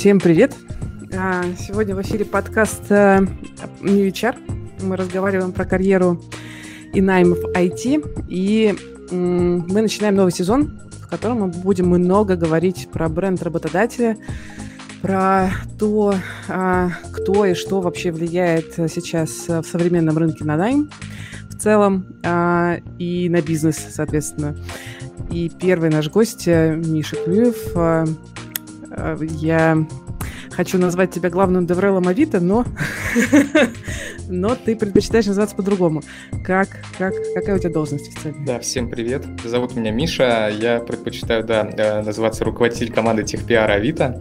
Всем привет! А, сегодня в эфире подкаст э, New HR. Мы разговариваем про карьеру и найм в IT. И мы начинаем новый сезон, в котором мы будем много говорить про бренд работодателя, про то, а, кто и что вообще влияет сейчас в современном рынке на найм в целом а, и на бизнес, соответственно. И первый наш гость э, Миша Клюев, Э, я хочу назвать тебя главным Деврелом Авито, но, но ты предпочитаешь называться по-другому. Как, как, какая у тебя должность официально? Да, всем привет. Зовут меня Миша. Я предпочитаю, да, э, называться руководитель команды техпиара Авито.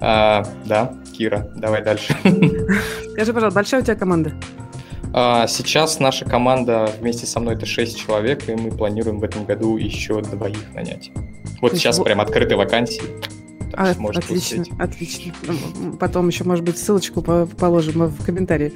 А, да, Кира, давай дальше. Скажи, пожалуйста, большая у тебя команда? А, сейчас наша команда вместе со мной это 6 человек, и мы планируем в этом году еще двоих нанять. Вот сейчас прям открыты вакансии. А, отлично, посетить. отлично. Потом еще, может быть, ссылочку положим в комментарии.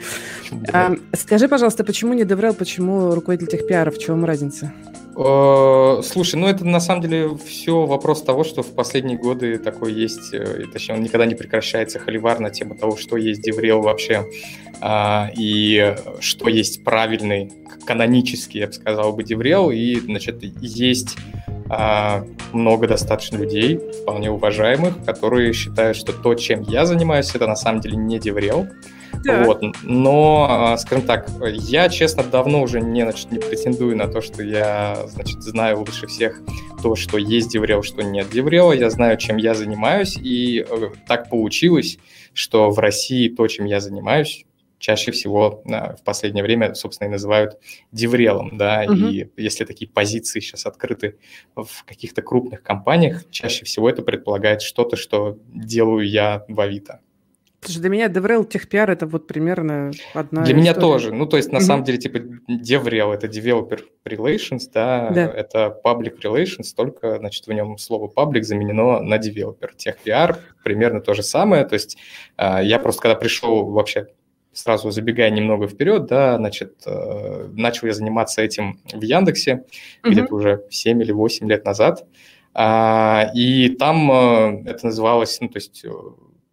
А, скажи, пожалуйста, почему не DevRel, почему руководитель техпиара, в чем разница? Слушай, ну это на самом деле все вопрос того, что в последние годы такой есть, э, точнее, он никогда не прекращается, холивар на тему того, что есть DevRel вообще, а, и что есть правильный, канонический, я бы сказал бы, DevRel, и, значит, есть а, много достаточно людей, вполне уважаемых, которые считают, что то, чем я занимаюсь, это на самом деле не деврел. Да. Вот. Но, а, скажем так, я, честно, давно уже не, значит, не претендую на то, что я, значит, знаю лучше всех то, что есть деврел, что нет деврела. Я знаю, чем я занимаюсь, и э, так получилось, что в России то, чем я занимаюсь, чаще всего а, в последнее время, собственно, и называют деврелом, да, угу. и если такие позиции сейчас открыты в каких-то крупных компаниях, чаще всего это предполагает что-то, что делаю я в Авито. Слушай, для меня DevRel техпиар это вот примерно одна Для история. меня тоже. Ну, то есть, на mm самом деле, типа, DevRel это Developer Relations, да, да, это Public Relations, только, значит, в нем слово Public заменено на Developer. Техпиар примерно то же самое. То есть, а, я просто, когда пришел вообще сразу забегая немного вперед, да, значит, э, начал я заниматься этим в Яндексе mm-hmm. где-то уже 7 или 8 лет назад. А, и там э, это называлось, ну, то есть, э,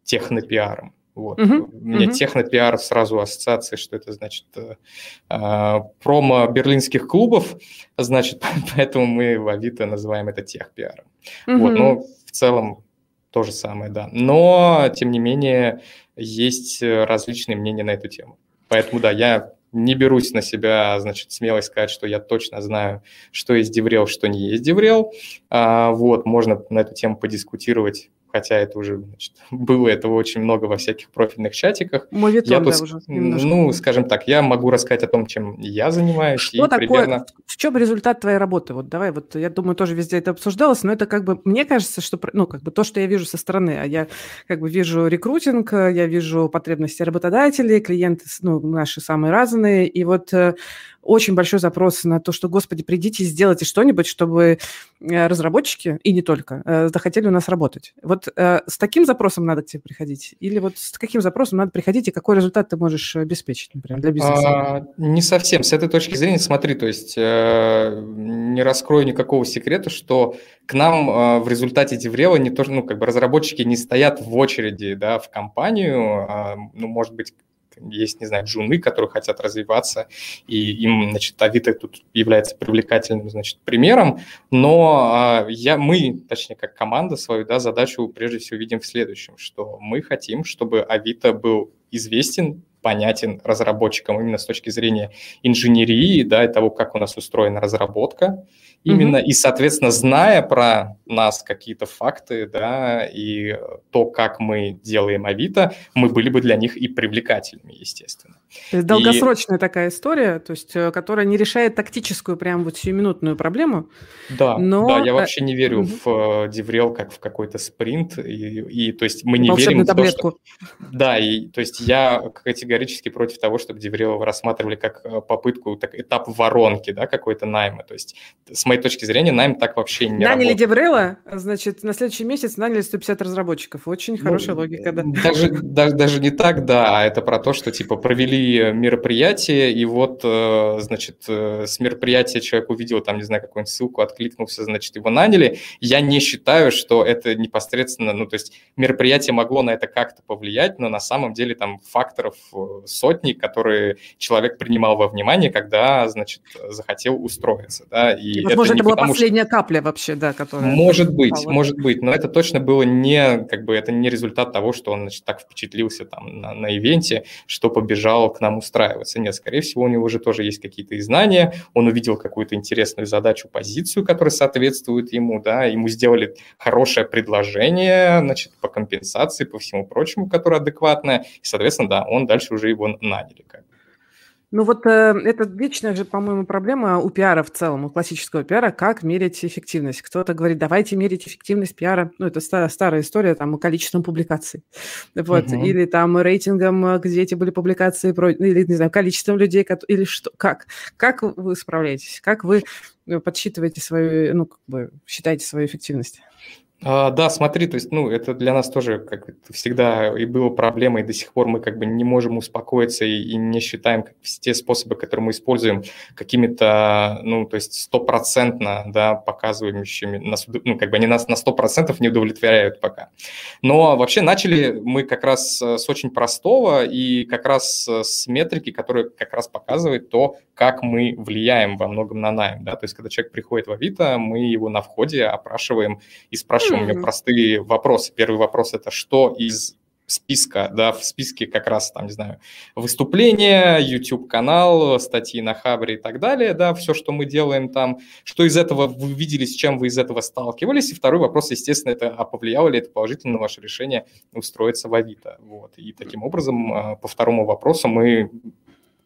технопиаром. Вот. Uh-huh. У меня uh-huh. технопиар сразу ассоциация, что это значит э, промо берлинских клубов, значит, поэтому мы в Авито называем это техпиаром. Uh-huh. Вот, но в целом то же самое, да. Но, тем не менее, есть э, различные мнения на эту тему. Поэтому, да, я не берусь на себя, значит, смелость сказать, что я точно знаю, что есть деврел, что не есть деврел. А, вот, можно на эту тему подискутировать хотя это уже значит, было этого очень много во всяких профильных чатиках. Моветон, я тут, да, уже немножко. Ну, скажем так, я могу рассказать о том, чем я занимаюсь. Что такое, примерно... в чем результат твоей работы? Вот давай, вот я думаю, тоже везде это обсуждалось, но это как бы, мне кажется, что, ну, как бы то, что я вижу со стороны, а я как бы вижу рекрутинг, я вижу потребности работодателей, клиенты, ну, наши самые разные, и вот э, очень большой запрос на то, что, господи, придите и сделайте что-нибудь, чтобы э, разработчики, и не только, э, захотели у нас работать. Вот э, с таким запросом надо к тебе приходить? Или вот с каким запросом надо приходить, и какой результат ты можешь обеспечить, например, для бизнеса? А, не совсем. С этой точки зрения, смотри, то есть не раскрою никакого секрета, что к нам в результате Деврела не то, ну, как бы разработчики не стоят в очереди, да, в компанию, э, ну, может быть, есть, не знаю, джуны, которые хотят развиваться, и им, значит, Авито тут является привлекательным, значит, примером, но а, я, мы, точнее, как команда свою, да, задачу прежде всего видим в следующем, что мы хотим, чтобы Авито был известен понятен разработчикам именно с точки зрения инженерии, да, и того, как у нас устроена разработка именно, mm-hmm. и, соответственно, зная про нас какие-то факты, да, и то, как мы делаем Авито, мы были бы для них и привлекательными, естественно. То есть долгосрочная и... такая история, то есть, э, которая не решает тактическую прям вот сиюминутную проблему. Да, но... да, я вообще не верю mm-hmm. в Деврел как в какой-то спринт, и, и то есть мы не верим в то, что... Да, и то есть я категорически против того, чтобы DevRel рассматривали как э, попытку, так, этап воронки, да, какой-то найма, то есть с моей точки зрения найм так вообще не Наняли работает. Деврела, значит, на следующий месяц наняли 150 разработчиков, очень ну, хорошая логика, да. Даже, даже, даже не так, да, а это про то, что типа провели мероприятие, и вот, э, значит, с мероприятия человек увидел там, не знаю, какую-нибудь ссылку, откликнулся, значит, его наняли. Я не считаю, что это непосредственно, ну, то есть мероприятие могло на это как-то повлиять, но на самом деле там факторов сотни, которые человек принимал во внимание, когда, значит, захотел устроиться, да. И Возможно, это, это была последняя что... капля вообще, да, которая... Может быть, попала. может быть, но это точно было не, как бы, это не результат того, что он, значит, так впечатлился там на, на ивенте, что побежал к нам устраиваться. Нет, скорее всего, у него уже тоже есть какие-то знания, он увидел какую-то интересную задачу, позицию, которая соответствует ему, да, ему сделали хорошее предложение, значит, по компенсации, по всему прочему, которое адекватное, и, соответственно, да, он дальше уже его наняли. Как ну вот э, это вечная же, по-моему, проблема у пиара в целом, у классического пиара, как мерить эффективность. Кто-то говорит, давайте мерить эффективность пиара, ну это старая, старая история, там, количеством публикаций, вот, угу. или там рейтингом, э, где эти были публикации, или, не знаю, количеством людей, или что, как, как вы справляетесь, как вы э, подсчитываете свою, ну, как бы, считаете свою эффективность? А, да, смотри, то есть, ну, это для нас тоже, как всегда, и было проблемой, и до сих пор мы как бы не можем успокоиться и, и не считаем как, те способы, которые мы используем, какими-то, ну, то есть стопроцентно, да, показывающими, нас, ну, как бы они нас на сто процентов не удовлетворяют пока. Но вообще начали мы как раз с очень простого и как раз с метрики, которая как раз показывает то, как мы влияем во многом на найм, да, то есть когда человек приходит в Авито, мы его на входе опрашиваем и спрашиваем, у меня простые вопросы. Первый вопрос – это что из списка, да, в списке как раз, там, не знаю, выступления, YouTube-канал, статьи на Хабре и так далее, да, все, что мы делаем там, что из этого вы видели, с чем вы из этого сталкивались, и второй вопрос, естественно, это, а повлияло ли это положительно на ваше решение устроиться в Авито, вот, и таким образом а, по второму вопросу мы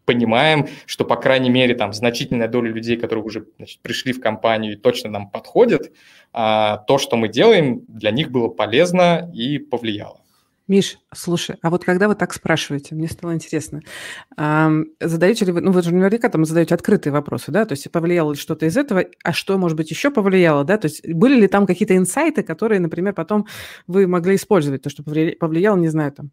понимаем, что, по крайней мере, там значительная доля людей, которые уже значит, пришли в компанию и точно нам подходят, а, то, что мы делаем, для них было полезно и повлияло. Миш, слушай, а вот когда вы так спрашиваете, мне стало интересно, задаете ли вы, ну вы же наверняка там задаете открытые вопросы, да, то есть повлияло ли что-то из этого, а что, может быть, еще повлияло, да, то есть были ли там какие-то инсайты, которые, например, потом вы могли использовать, то, что повлияло, не знаю, там,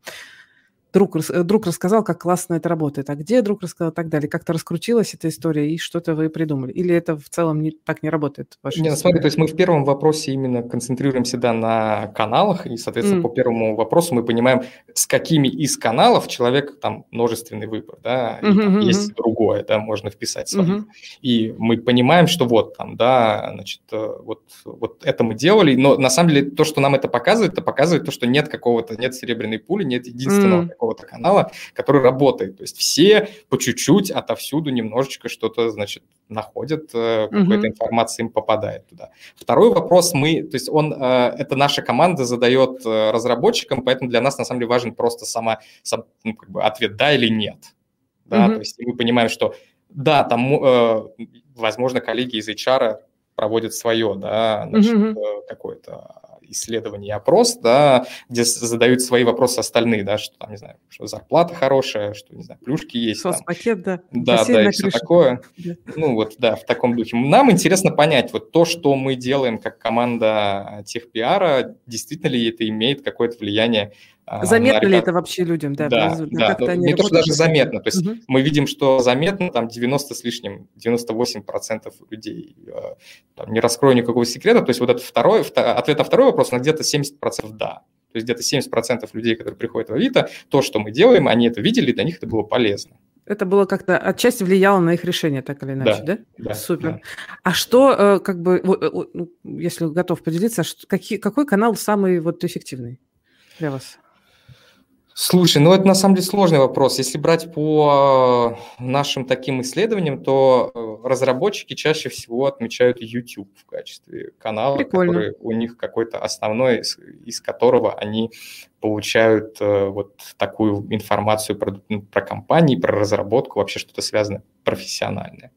друг, э, друг рассказал, как классно это работает, а где друг рассказал и так далее. Как-то раскрутилась эта история, и что-то вы придумали? Или это в целом не, так не работает? Нет, ну, смотри, то есть мы в первом вопросе именно концентрируемся да, на каналах, и, соответственно, mm. по первому вопросу мы понимаем, с какими из каналов человек, там, множественный выбор, да, и, mm-hmm, там, есть другое, да, можно вписать свои. Mm-hmm. И мы понимаем, что вот там, да, значит, э, вот, вот это мы делали, но на самом деле то, что нам это показывает, это показывает то, что нет какого-то, нет серебряной пули, нет единственного mm какого-то канала, который работает. То есть все по чуть-чуть отовсюду немножечко что-то, значит, находят, uh какая-то информация им попадает туда. Второй вопрос мы, то есть он, э, это наша команда задает разработчикам, поэтому для нас на самом деле важен просто сама, сам, ну, как бы ответ да или нет. Да, uh то есть мы понимаем, что да, там, возможно, коллеги из HR проводят свое, да, значит, uh какое-то исследование опрос, да, где задают свои вопросы остальные, да, что там, не знаю, что зарплата хорошая, что, не знаю, плюшки есть. Соцпакет, да. Да, Бассейн да, и все такое. Да. Ну вот, да, в таком духе. Нам интересно понять, вот то, что мы делаем как команда техпиара, действительно ли это имеет какое-то влияние а, заметно ли это вообще людям? Да, да, да. Ну, не то, что даже заметно. То есть угу. мы видим, что заметно там 90 с лишним, 98% людей. А, там, не раскрою никакого секрета. То есть вот это второй, ответ на второй вопрос, на где-то 70% да. То есть где-то 70% людей, которые приходят в Авито, то, что мы делаем, они это видели, для них это было полезно. Это было как-то отчасти влияло на их решение, так или иначе, да? да? да Супер. Да. А что, э, как бы, ну, если готов поделиться, какие, какой канал самый вот эффективный для вас? Слушай, ну это на самом деле сложный вопрос. Если брать по нашим таким исследованиям, то э, разработчики чаще всего отмечают YouTube в качестве канала, Прикольно. который у них какой-то основной, из, из которого они получают э, вот такую информацию про, ну, про компании, про разработку, вообще что-то связанное профессиональное.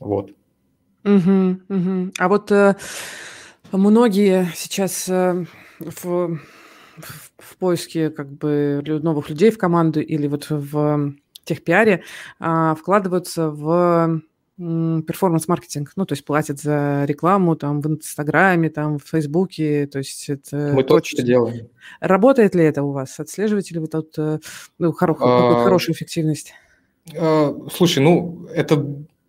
Вот. Угу, угу. А вот э, многие сейчас э, в в поиске как бы новых людей в команду или вот в техпиаре а, вкладываются в перформанс-маркетинг, ну, то есть платят за рекламу там в Инстаграме, там в Фейсбуке, то есть это... Мы точно делаем. Работает ли это у вас? Отслеживаете ли вы тут э, ну, хоро- а... хорошую эффективность? А, слушай, ну, это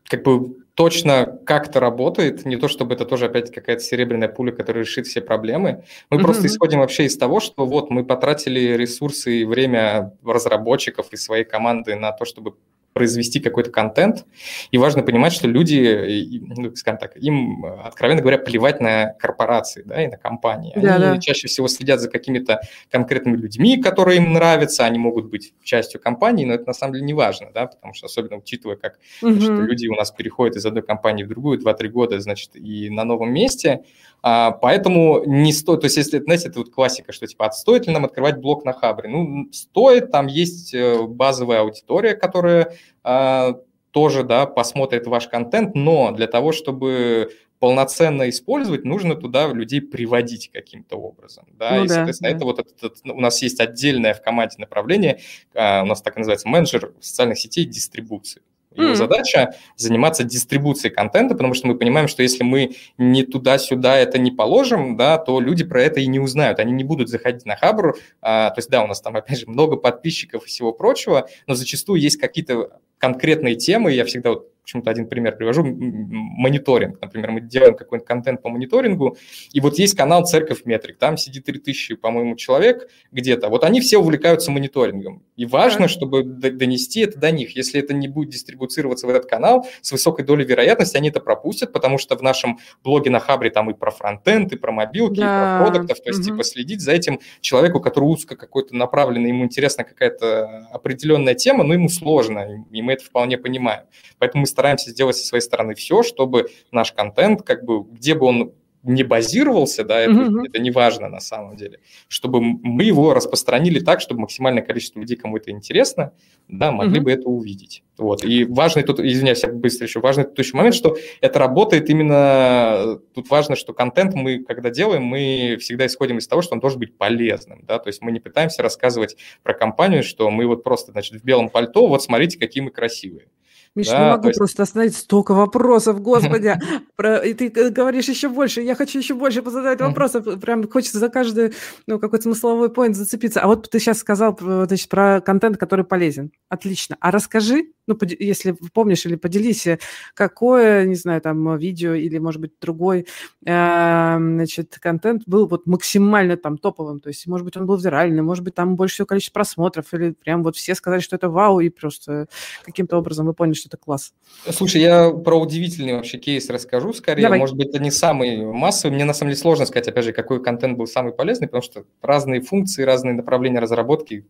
как бы точно как-то работает, не то чтобы это тоже опять какая-то серебряная пуля, которая решит все проблемы. Мы mm-hmm. просто исходим вообще из того, что вот мы потратили ресурсы и время разработчиков и своей команды на то, чтобы произвести какой-то контент, и важно понимать, что люди, ну, скажем так, им, откровенно говоря, плевать на корпорации, да, и на компании. Они да, да. чаще всего следят за какими-то конкретными людьми, которые им нравятся, они могут быть частью компании, но это на самом деле не важно, да, потому что особенно учитывая, как значит, люди у нас переходят из одной компании в другую 2-3 года, значит, и на новом месте, а, поэтому не стоит, то есть если, знаете, это вот классика, что типа, а стоит ли нам открывать блог на Хабре? Ну, стоит, там есть э, базовая аудитория, которая а, тоже, да, посмотрит ваш контент, но для того, чтобы полноценно использовать, нужно туда людей приводить каким-то образом. Да? Ну, и, соответственно, да. это вот этот, этот, у нас есть отдельное в команде направление, а, у нас так называется менеджер социальных сетей дистрибуции. Его mm-hmm. задача заниматься дистрибуцией контента, потому что мы понимаем, что если мы не туда-сюда это не положим, да, то люди про это и не узнают. Они не будут заходить на Хабру. А, то есть, да, у нас там, опять же, много подписчиков и всего прочего, но зачастую есть какие-то конкретные темы. Я всегда вот почему-то один пример привожу, мониторинг. Например, мы делаем какой-нибудь контент по мониторингу, и вот есть канал «Церковь Метрик», там сидит 3000, по-моему, человек где-то. Вот они все увлекаются мониторингом. И важно, чтобы донести это до них. Если это не будет дистрибуцироваться в этот канал, с высокой долей вероятности они это пропустят, потому что в нашем блоге на Хабре там и про фронтенд, и про мобилки, да. и про продуктов. То есть, угу. типа, следить за этим человеку, который узко какой-то направленный, ему интересна какая-то определенная тема, но ему сложно, и мы это вполне понимаем. Поэтому мы стараемся сделать со своей стороны все, чтобы наш контент, как бы, где бы он не базировался, да, это, mm-hmm. это не важно на самом деле, чтобы мы его распространили так, чтобы максимальное количество людей, кому это интересно, да, могли mm-hmm. бы это увидеть. Вот. И важный тут, извиняюсь, я быстро еще, важный тут еще момент, что это работает именно, тут важно, что контент мы, когда делаем, мы всегда исходим из того, что он должен быть полезным, да, то есть мы не пытаемся рассказывать про компанию, что мы вот просто, значит, в белом пальто, вот смотрите, какие мы красивые. Миша, да, не могу есть... просто остановить столько вопросов, господи. Про... И ты говоришь еще больше, я хочу еще больше позадать вопросов. Прям хочется за каждый ну, какой-то смысловой поинт зацепиться. А вот ты сейчас сказал значит, про контент, который полезен. Отлично. А расскажи, ну, если помнишь или поделись, э, какое, не знаю, там, видео или, может быть, другой, э, значит, контент был вот максимально там топовым. То есть, может быть, он был виральный, может быть, там больше всего количество просмотров, или прям вот все сказали, что это вау, и просто каким-то образом вы поняли, что это класс. Слушай, я про удивительный вообще кейс расскажу скорее. Давай. Может быть, это не самый массовый. Мне на самом деле сложно сказать, опять же, какой контент был самый полезный, потому что разные функции, разные направления разработки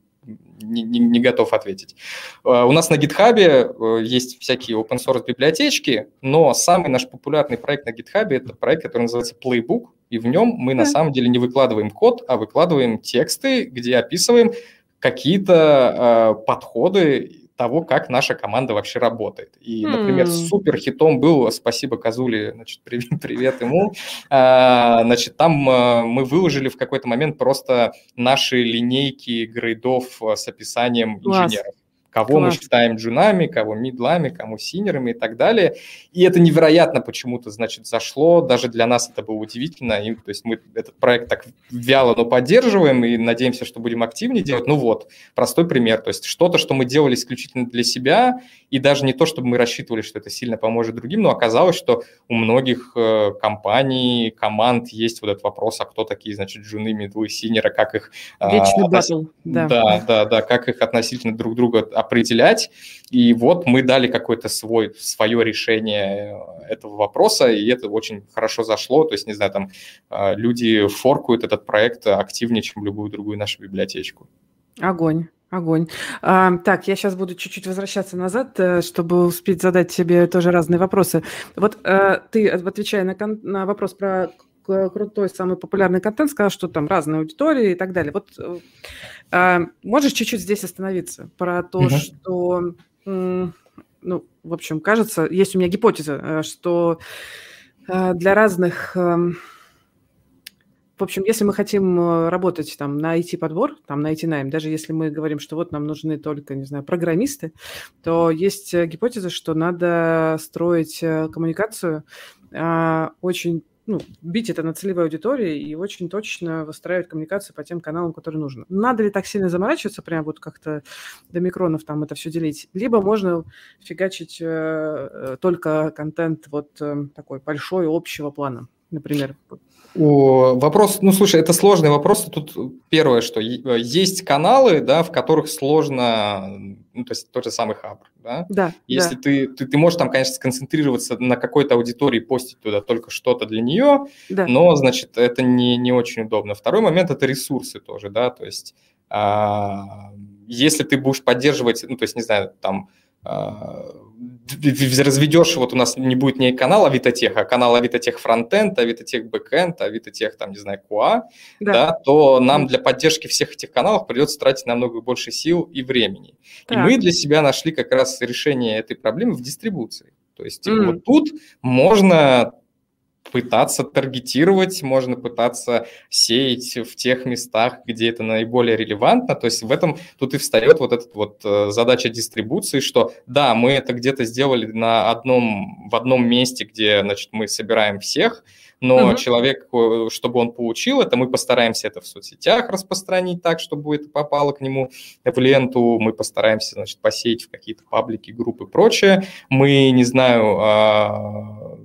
не, не, не готов ответить. Uh, у нас на GitHub uh, есть всякие open source библиотечки, но самый наш популярный проект на GitHub это проект, который называется Playbook, и в нем мы на самом деле не выкладываем код, а выкладываем тексты, где описываем какие-то uh, подходы того, как наша команда вообще работает. И, например, mm. супер хитом был, спасибо Казуле, значит, привет, привет ему, а, значит, там а, мы выложили в какой-то момент просто наши линейки грейдов с описанием Класс. инженеров кого Класс. мы считаем джунами, кого мидлами, кому синерами и так далее. И это невероятно почему-то, значит, зашло. Даже для нас это было удивительно. И, то есть мы этот проект так вяло, но поддерживаем и надеемся, что будем активнее делать. Ну вот, простой пример. То есть что-то, что мы делали исключительно для себя, и даже не то, чтобы мы рассчитывали, что это сильно поможет другим, но оказалось, что у многих э, компаний, команд есть вот этот вопрос, а кто такие, значит, джуны, мидлы, синеры, как их... А, Вечный батл, да. Да, да, да, как их относительно друг друга определять. И вот мы дали какое-то свой, свое решение этого вопроса, и это очень хорошо зашло. То есть, не знаю, там а, люди форкуют этот проект активнее, чем любую другую нашу библиотечку. Огонь. Огонь. А, так, я сейчас буду чуть-чуть возвращаться назад, э, чтобы успеть задать себе тоже разные вопросы. Вот а, ты, отвечая на, кон- на вопрос про крутой, самый популярный контент, сказал, что там разные аудитории и так далее. Вот а, можешь чуть-чуть здесь остановиться про то, угу. что, ну, в общем, кажется, есть у меня гипотеза, что для разных эм, в общем, если мы хотим э, работать там на IT-подбор, там на IT-найм, даже если мы говорим, что вот нам нужны только, не знаю, программисты, то есть э, гипотеза, что надо строить э, коммуникацию а, очень ну, бить это на целевой аудитории и очень точно выстраивать коммуникацию по тем каналам, которые нужно. Надо ли так сильно заморачиваться, прям вот как-то до микронов там это все делить? Либо можно фигачить э, только контент вот э, такой большой, общего плана, например. О, вопрос, ну слушай, это сложный вопрос. Тут первое, что есть каналы, да, в которых сложно, ну, то есть тот же самый Хабр, да. Да. Если да. Ты, ты ты можешь там, конечно, сконцентрироваться на какой-то аудитории, постить туда только что-то для нее, да. но значит это не не очень удобно. Второй момент это ресурсы тоже, да, то есть а, если ты будешь поддерживать, ну то есть не знаю там разведешь, вот у нас не будет не канал AvitoTech, а канал AvitoTech frontend, AvitoTech backend, AvitoTech, там, не знаю, QA, да. да, то нам для поддержки всех этих каналов придется тратить намного больше сил и времени. Так. И мы для себя нашли как раз решение этой проблемы в дистрибуции. То есть типа, mm. вот тут можно пытаться таргетировать, можно пытаться сеять в тех местах, где это наиболее релевантно. То есть в этом тут и встает вот эта вот э, задача дистрибуции, что да, мы это где-то сделали на одном, в одном месте, где значит, мы собираем всех, но угу. человек, э, чтобы он получил это, мы постараемся это в соцсетях распространить так, чтобы это попало к нему в ленту, мы постараемся, значит, посеять в какие-то паблики, группы и прочее. Мы, не знаю, а,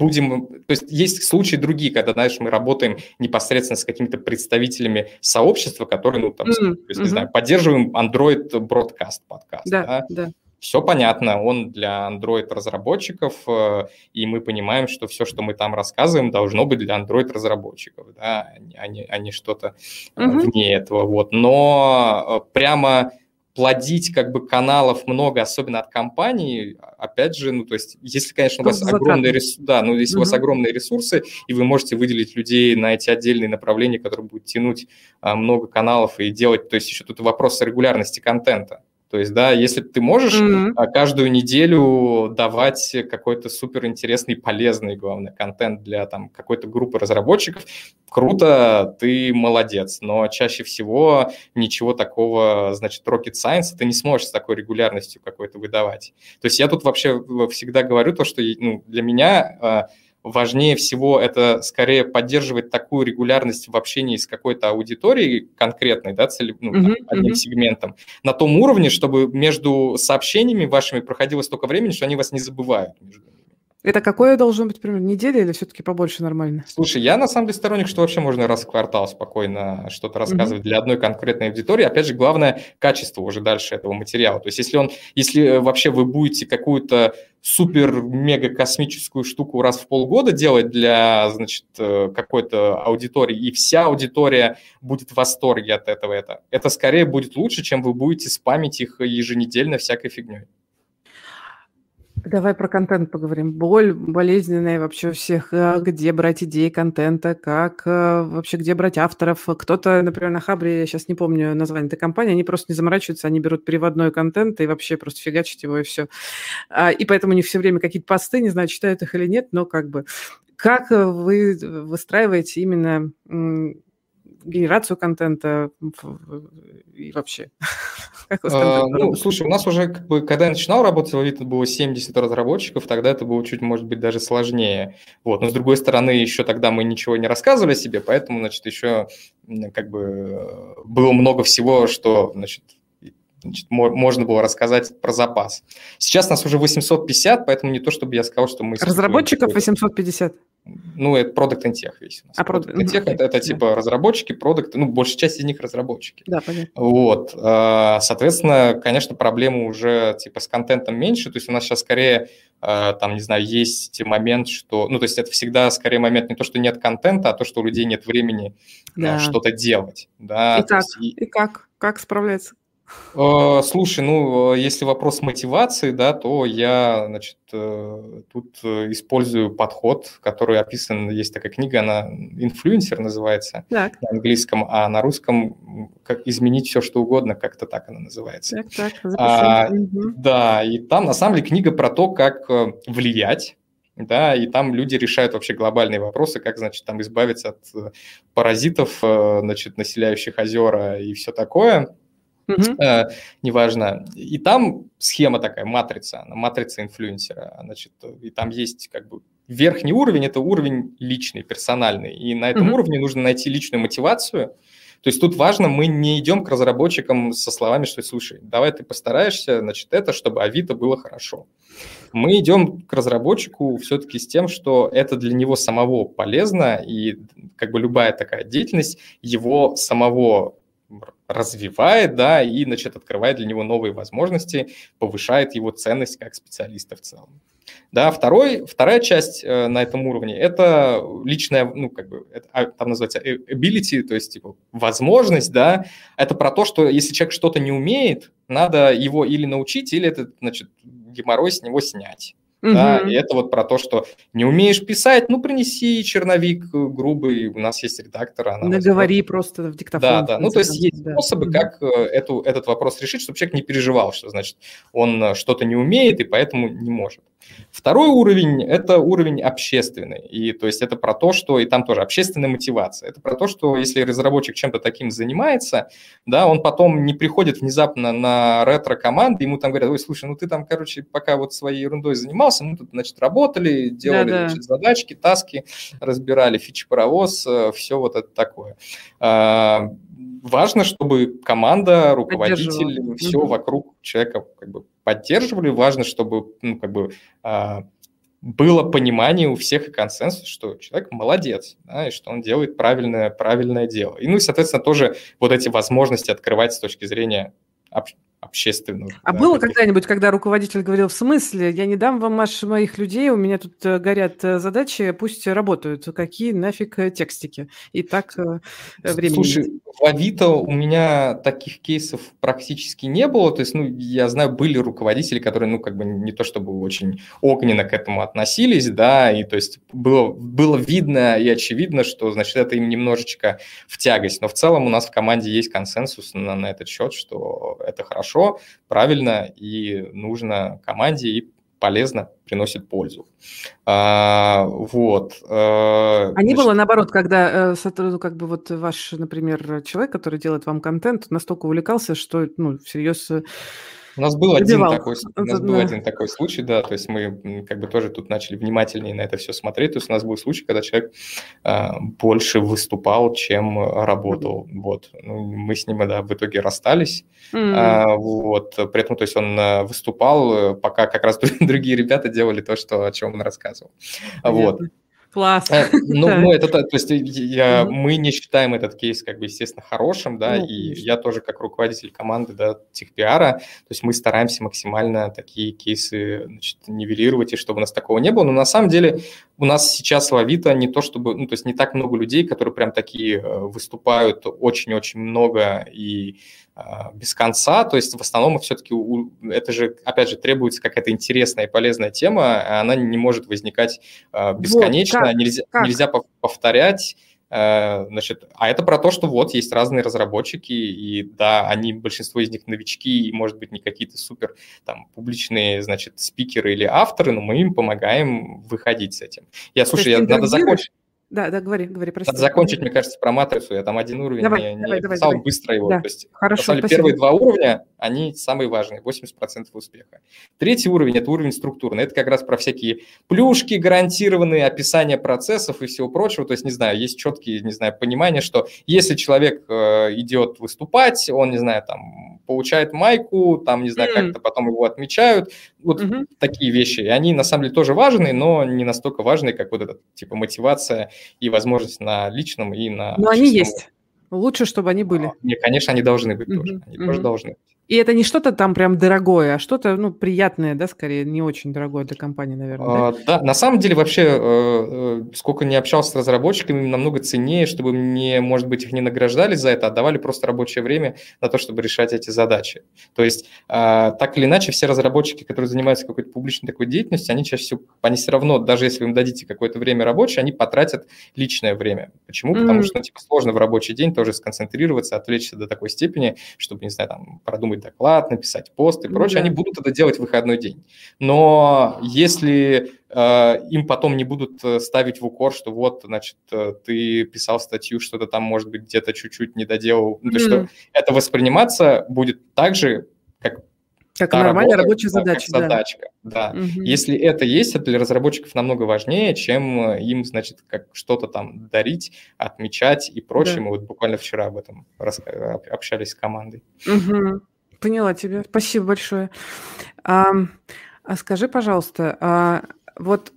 будем... То есть есть случаи другие, когда, знаешь, мы работаем непосредственно с какими-то представителями сообщества, которые, ну, там, mm-hmm. то есть, не знаю, поддерживаем Android Broadcast подкаст. Да, да. да. Все понятно, он для Android-разработчиков, э, и мы понимаем, что все, что мы там рассказываем, должно быть для Android-разработчиков, да, а не, а не что-то mm-hmm. вне этого. Вот. Но э, прямо плодить как бы каналов много, особенно от компаний, опять же, ну, то есть, если, конечно, у вас огромные ресурсы, да, ну, если угу. у вас огромные ресурсы, и вы можете выделить людей на эти отдельные направления, которые будут тянуть а, много каналов и делать, то есть, еще тут вопрос регулярности контента. То есть, да, если ты можешь mm-hmm. каждую неделю давать какой-то супер интересный, полезный, главное, контент для там какой-то группы разработчиков, круто, ты молодец. Но чаще всего ничего такого, значит, rocket science ты не сможешь с такой регулярностью какой-то выдавать. То есть я тут вообще всегда говорю то, что ну, для меня а, важнее всего это скорее поддерживать такую регулярность в общении с какой-то аудиторией конкретной, да, цели, ну, uh-huh, одним uh-huh. сегментом, на том уровне, чтобы между сообщениями вашими проходило столько времени, что они вас не забывают между это какое должно быть примерно? Неделя или все-таки побольше нормально? Слушай, я на самом деле сторонник, что вообще можно раз в квартал спокойно что-то рассказывать mm-hmm. для одной конкретной аудитории. Опять же, главное качество уже дальше этого материала. То есть, если он, если э, вообще вы будете какую-то супер-мега космическую штуку раз в полгода делать для, значит, э, какой-то аудитории, и вся аудитория будет в восторге от этого, это, это скорее будет лучше, чем вы будете спамить их еженедельно всякой фигней. Давай про контент поговорим. Боль болезненная вообще у всех. А где брать идеи контента, как э, вообще, где брать авторов. Кто-то, например, на Хабре, я сейчас не помню название этой компании, они просто не заморачиваются, они берут переводной контент и вообще просто фигачат его и все. А, и поэтому не все время какие-то посты, не знаю, читают их или нет, но как бы. Как вы выстраиваете именно генерацию контента и вообще? Как а, ну, слушай, у нас уже, как бы, когда я начинал работать в Авито, было 70 разработчиков, тогда это было чуть, может быть, даже сложнее. Вот. Но, с другой стороны, еще тогда мы ничего не рассказывали себе, поэтому, значит, еще как бы было много всего, что, значит, значит, можно было рассказать про запас. Сейчас нас уже 850, поэтому не то, чтобы я сказал, что мы... Разработчиков 850? Ну, это and Tech весь у нас. А and Tech это, это типа разработчики, продукты, ну, большая часть из них разработчики. Да, понятно. Вот. А, соответственно, конечно, проблемы уже типа с контентом меньше, то есть у нас сейчас скорее э, там, не знаю, есть момент, что, ну, то есть это всегда скорее момент не то, что нет контента, а то, что у людей нет времени да. что-то делать. Да, и, как? Есть, и... как? Как справляться? Э, слушай, ну, если вопрос мотивации, да, то я, значит, э, тут э, использую подход, который описан, есть такая книга, она «Инфлюенсер» называется так. на английском, а на русском как «Изменить все, что угодно», как-то так она называется. Так, так, а, угу. Да, и там, на самом деле, книга про то, как влиять да, и там люди решают вообще глобальные вопросы, как, значит, там избавиться от паразитов, значит, населяющих озера и все такое э, неважно. И там схема такая, матрица, матрица инфлюенсера, значит, и там есть как бы верхний уровень, это уровень личный, персональный, и на этом уровне нужно найти личную мотивацию, то есть тут важно, мы не идем к разработчикам со словами, что слушай, давай ты постараешься, значит, это, чтобы Авито было хорошо. Мы идем к разработчику все-таки с тем, что это для него самого полезно, и как бы любая такая деятельность его самого развивает, да, и, значит, открывает для него новые возможности, повышает его ценность как специалиста в целом. Да, второй, вторая часть э, на этом уровне – это личная, ну, как бы, это, а, там называется ability, то есть, типа, возможность, да, это про то, что если человек что-то не умеет, надо его или научить, или это, значит, геморрой с него снять. Угу. Да, и это вот про то, что не умеешь писать, ну, принеси черновик э, грубый, у нас есть редактор. Она Наговори просто в диктофон. Да, да, ну, то есть есть да. способы, как э, эту, этот вопрос решить, чтобы человек не переживал, что, значит, он э, что-то не умеет и поэтому не может. Второй уровень – это уровень общественный, и то есть это про то, что, и там тоже общественная мотивация, это про то, что если разработчик чем-то таким занимается, да, он потом не приходит внезапно на ретро-команды, ему там говорят, ой, слушай, ну ты там, короче, пока вот своей ерундой занимался, мы тут, значит, работали, делали да, да. Значит, задачки, таски, разбирали фичи-паровоз, э, все вот это такое. Важно, чтобы команда, руководитель, все mm-hmm. вокруг человека как бы поддерживали. Важно, чтобы ну, как бы, а, было понимание у всех и консенсус, что человек молодец, да, и что он делает правильное, правильное дело. И, ну и, соответственно, тоже вот эти возможности открывать с точки зрения общественную. А да, было когда-нибудь, когда руководитель говорил, в смысле, я не дам вам маш, моих людей, у меня тут э, горят э, задачи, пусть работают. Какие нафиг э, текстики? И так времени Слушай, нет. в Авито у меня таких кейсов практически не было. То есть, ну, я знаю, были руководители, которые, ну, как бы не то чтобы очень огненно к этому относились, да, и то есть было, было видно и очевидно, что, значит, это им немножечко в тягость. Но в целом у нас в команде есть консенсус на, на этот счет, что это хорошо хорошо, правильно и нужно команде и полезно, приносит пользу. А, вот. А, а не было наоборот, когда э, как бы вот ваш, например, человек, который делает вам контент, настолько увлекался, что ну всерьез э, у нас был один такой, у нас был один такой случай, да, то есть мы как бы тоже тут начали внимательнее на это все смотреть. То есть у нас был случай, когда человек а, больше выступал, чем работал. Mm-hmm. Вот, ну, мы с ним, да, в итоге расстались. Mm-hmm. А, вот, при этом, то есть он а, выступал, пока как раз другие ребята делали то, что о чем он рассказывал. Понятно. Вот. Класс. Э, ну, ну, это, то есть я, мы не считаем этот кейс, как бы, естественно, хорошим, да, ну, и я тоже как руководитель команды, да, техпиара, то есть мы стараемся максимально такие кейсы, значит, нивелировать, и чтобы у нас такого не было, но на самом деле у нас сейчас в Авито не то чтобы, ну, то есть не так много людей, которые прям такие э, выступают очень-очень много и без конца, то есть в основном все-таки это же, опять же, требуется какая-то интересная и полезная тема, а она не может возникать а, бесконечно, вот, как? нельзя, как? нельзя повторять, Значит, а это про то, что вот есть разные разработчики, и да, они, большинство из них новички, и, может быть, не какие-то супер там публичные, значит, спикеры или авторы, но мы им помогаем выходить с этим. Я, слушай, я, надо закончить. Да, да, говори, говори, прости. Надо закончить, мне кажется, про матрицу. Я там один уровень давай, не, давай, не давай, писал давай. быстро его. Да. То есть, Хорошо, на первые два уровня, они самые важные, 80% успеха. Третий уровень – это уровень структурный. Это как раз про всякие плюшки гарантированные, описание процессов и всего прочего. То есть, не знаю, есть четкие, не знаю, понимание, что если человек э, идет выступать, он, не знаю, там, получает майку, там, не знаю, mm. как-то потом его отмечают. Вот mm-hmm. такие вещи. И они, на самом деле, тоже важны, но не настолько важны, как вот эта, типа, мотивация и возможность на личном и на... Но они есть. Лучше, чтобы они были. Не, конечно, они должны быть mm-hmm. тоже. Они mm-hmm. тоже должны быть. И это не что-то там прям дорогое, а что-то, ну, приятное, да, скорее, не очень дорогое для компании, наверное. А, да? да, на самом деле вообще, э, э, сколько не общался с разработчиками, намного ценнее, чтобы мне, может быть, их не награждали за это, а давали просто рабочее время на то, чтобы решать эти задачи. То есть, а, так или иначе, все разработчики, которые занимаются какой-то публичной такой деятельностью, они чаще всего, они все равно, даже если вы им дадите какое-то время рабочее, они потратят личное время. Почему? Mm-hmm. Потому что, ну, типа, сложно в рабочий день тоже сконцентрироваться, отвлечься до такой степени, чтобы, не знаю, там, продумать сделать доклад, написать пост и ну, прочее, да. они будут это делать в выходной день. Но если э, им потом не будут э, ставить в укор, что вот, значит, э, ты писал статью, что-то там, может быть, где-то чуть-чуть не доделал, mm-hmm. то что это восприниматься будет так же, как как нормальная работа, рабочая задача. Как задачка, да. да. Угу. Если это есть, это для разработчиков намного важнее, чем им, значит, как что-то там дарить, отмечать и прочее. Да. Мы вот буквально вчера об этом общались с командой. Угу. Поняла тебя. Спасибо большое. А, а скажи, пожалуйста, а вот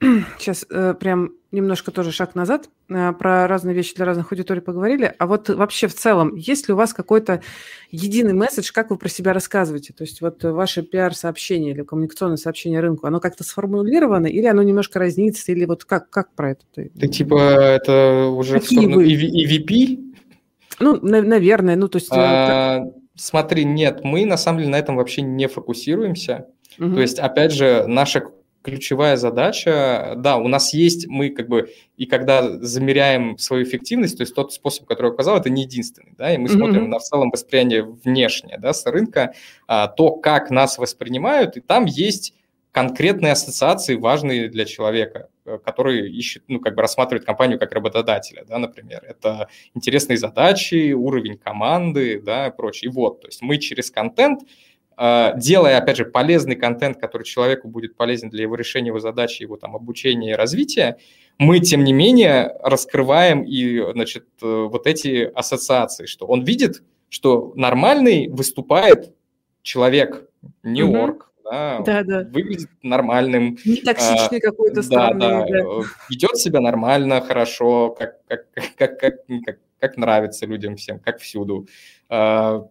сейчас э, прям немножко тоже шаг назад, э, про разные вещи для разных аудиторий поговорили, а вот вообще в целом, есть ли у вас какой-то единый месседж, как вы про себя рассказываете? То есть вот ваше пиар-сообщение или коммуникационное сообщение рынку, оно как-то сформулировано или оно немножко разнится, или вот как, как про это? Ты типа это уже Какие в сторону вы? EVP? Ну, на, наверное, ну то есть... Э, а, Смотри, нет, мы на самом деле на этом вообще не фокусируемся. Угу. То есть, опять же, наша ключевая задача, да, у нас есть, мы как бы, и когда замеряем свою эффективность, то есть тот способ, который я указал, это не единственный, да, и мы mm-hmm. смотрим на в целом восприятие внешнее, да, с рынка, а, то, как нас воспринимают, и там есть конкретные ассоциации, важные для человека, который ищет, ну, как бы рассматривает компанию как работодателя, да, например. Это интересные задачи, уровень команды, да, и прочее. И вот, то есть мы через контент, э, делая, опять же, полезный контент, который человеку будет полезен для его решения его задачи, его там обучения и развития, мы, тем не менее, раскрываем и, значит, э, вот эти ассоциации, что он видит, что нормальный выступает человек, не mm-hmm. орг, да, да, да. выглядит нормальным. Не токсичный а, какой-то странный. Да, да, да. Ведет себя нормально, хорошо, как, как, как, как, как, как нравится людям всем, как всюду. А,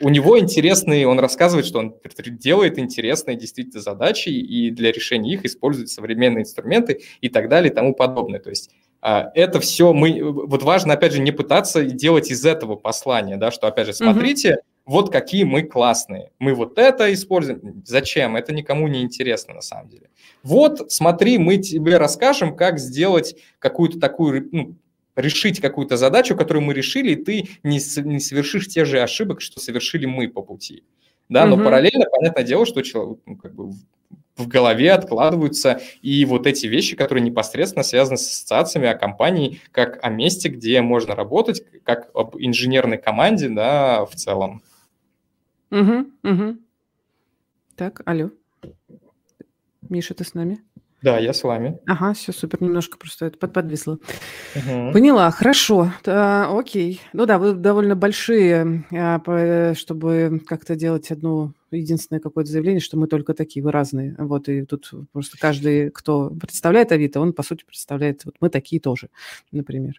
у него интересные, он рассказывает, что он делает интересные действительно задачи и для решения их использует современные инструменты и так далее и тому подобное. То есть а, это все мы, вот важно, опять же, не пытаться делать из этого послания, да, что, опять же, смотрите, вот какие мы классные. Мы вот это используем. Зачем? Это никому не интересно на самом деле. Вот, смотри, мы тебе расскажем, как сделать какую-то такую, ну, решить какую-то задачу, которую мы решили, и ты не, не совершишь те же ошибок, что совершили мы по пути. Да, но угу. параллельно, понятное дело, что человек, ну, как бы в голове откладываются и вот эти вещи, которые непосредственно связаны с ассоциациями о компании, как о месте, где можно работать, как об инженерной команде, да, в целом. Угу, угу. Так, алло. Миша, ты с нами? Да, я с вами. Ага, все супер, немножко просто это под подвисло. Угу. Поняла, хорошо, а, окей. Ну да, вы довольно большие, а, чтобы как-то делать одно единственное какое-то заявление, что мы только такие, вы разные. Вот, и тут просто каждый, кто представляет Авито, он, по сути, представляет, вот мы такие тоже, например.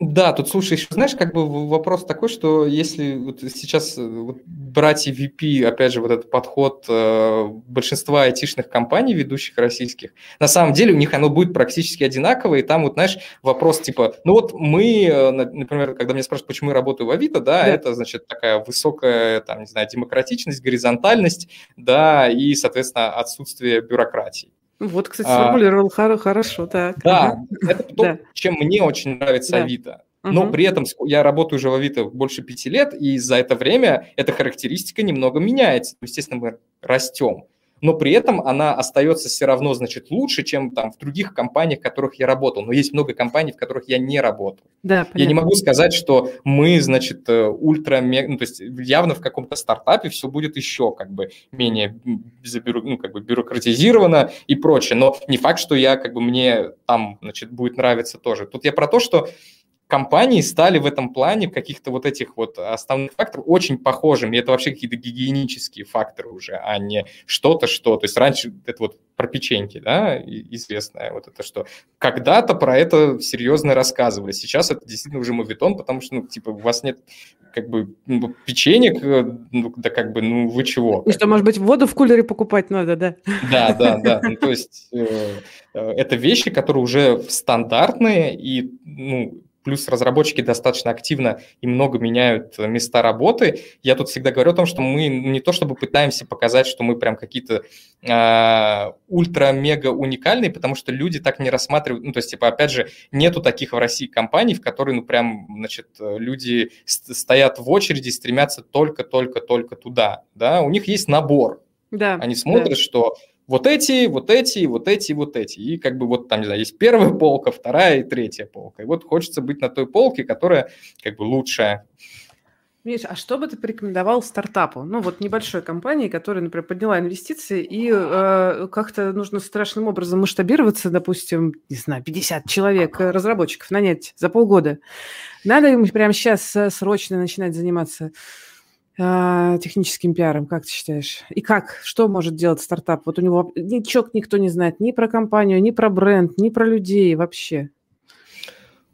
Да, тут, слушай, еще знаешь, как бы вопрос такой, что если вот сейчас э, вот брать EVP, опять же, вот этот подход э, большинства айтишных компаний, ведущих российских, на самом деле у них оно будет практически одинаковое, и там вот, знаешь, вопрос типа, ну вот мы, э, например, когда меня спрашивают, почему я работаю в Авито, да, да, это, значит, такая высокая, там, не знаю, демократичность, горизонтальность, да, и, соответственно, отсутствие бюрократии. Вот, кстати, а, сформулировал а, хорошо, так. Да, это то, да. чем мне очень нравится да. Авито. Но угу. при этом я работаю уже в Авито больше пяти лет, и за это время эта характеристика немного меняется. Естественно, мы растем но при этом она остается все равно, значит, лучше, чем там в других компаниях, в которых я работал. Но есть много компаний, в которых я не работал. Да, я не могу сказать, что мы, значит, э, ультра, ну, то есть явно в каком-то стартапе все будет еще как бы менее ну, как бы бюрократизировано и прочее. Но не факт, что я как бы мне там, значит, будет нравиться тоже. Тут я про то, что компании стали в этом плане каких-то вот этих вот основных факторов очень похожими. Это вообще какие-то гигиенические факторы уже, а не что-то, что. То есть раньше это вот про печеньки, да, известное вот это что. Когда-то про это серьезно рассказывали. Сейчас это действительно уже мовитон, потому что, ну, типа, у вас нет как бы ну, печенек, э, ну, да как бы, ну, вы чего? И что, может быть, воду в кулере покупать надо, да? Да, да, да. Ну, то есть э, э, это вещи, которые уже стандартные и, ну, плюс разработчики достаточно активно и много меняют места работы. Я тут всегда говорю о том, что мы не то чтобы пытаемся показать, что мы прям какие-то э, ультра-мега уникальные, потому что люди так не рассматривают, ну, то есть, типа, опять же, нету таких в России компаний, в которые, ну, прям, значит, люди стоят в очереди, стремятся только-только-только туда, да, у них есть набор, да, Они смотрят, да. что вот эти, вот эти, вот эти, вот эти. И как бы вот там, не знаю, есть первая полка, вторая и третья полка. И вот хочется быть на той полке, которая как бы лучшая. Миш, а что бы ты порекомендовал стартапу? Ну, вот небольшой компании, которая, например, подняла инвестиции, и э, как-то нужно страшным образом масштабироваться, допустим, не знаю, 50 человек э, разработчиков нанять за полгода. Надо им прямо сейчас э, срочно начинать заниматься а, техническим пиаром, как ты считаешь? И как? Что может делать стартап? Вот у него ничего никто не знает ни про компанию, ни про бренд, ни про людей вообще.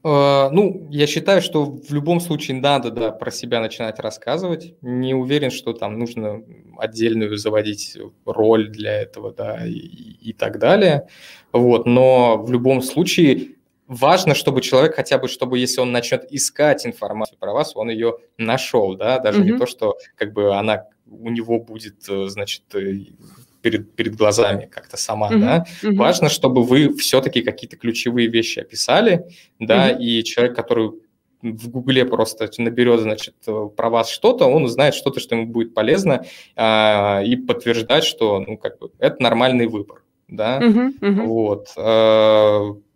А, ну, я считаю, что в любом случае надо да, про себя начинать рассказывать. Не уверен, что там нужно отдельную заводить роль для этого, да, и, и так далее. Вот, но в любом случае важно, чтобы человек хотя бы, чтобы если он начнет искать информацию про вас, он ее нашел, да, даже mm-hmm. не то, что как бы она у него будет, э, значит, э, перед, перед глазами как-то сама, mm-hmm. да. Mm-hmm. Важно, чтобы вы все-таки какие-то ключевые вещи описали, да, mm-hmm. и человек, который в Гугле просто наберет, значит, э, про вас что-то, он узнает что-то, что ему будет полезно, а, и подтверждать, что, ну, как бы, это нормальный выбор, да, uh-huh, uh-huh. вот.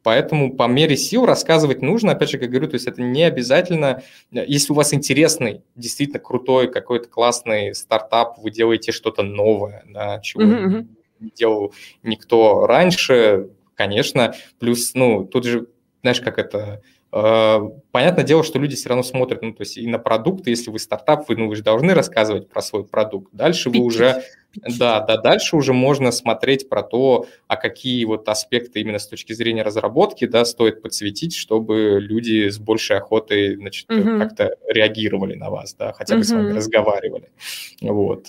Поэтому по мере сил рассказывать нужно, опять же, как говорю, то есть это не обязательно, если у вас интересный, действительно крутой, какой-то классный стартап, вы делаете что-то новое, да, чего mm-hmm. не делал никто раньше, конечно, плюс, ну, тут же, знаешь, как это, понятное дело, что люди все равно смотрят, ну, то есть и на продукты, если вы стартап, вы, ну, вы же должны рассказывать про свой продукт. Дальше вы уже да, да, дальше уже можно смотреть про то, а какие вот аспекты именно с точки зрения разработки, да, стоит подсветить, чтобы люди с большей охотой, значит, угу. как-то реагировали на вас, да, хотя бы угу. с вами разговаривали, вот,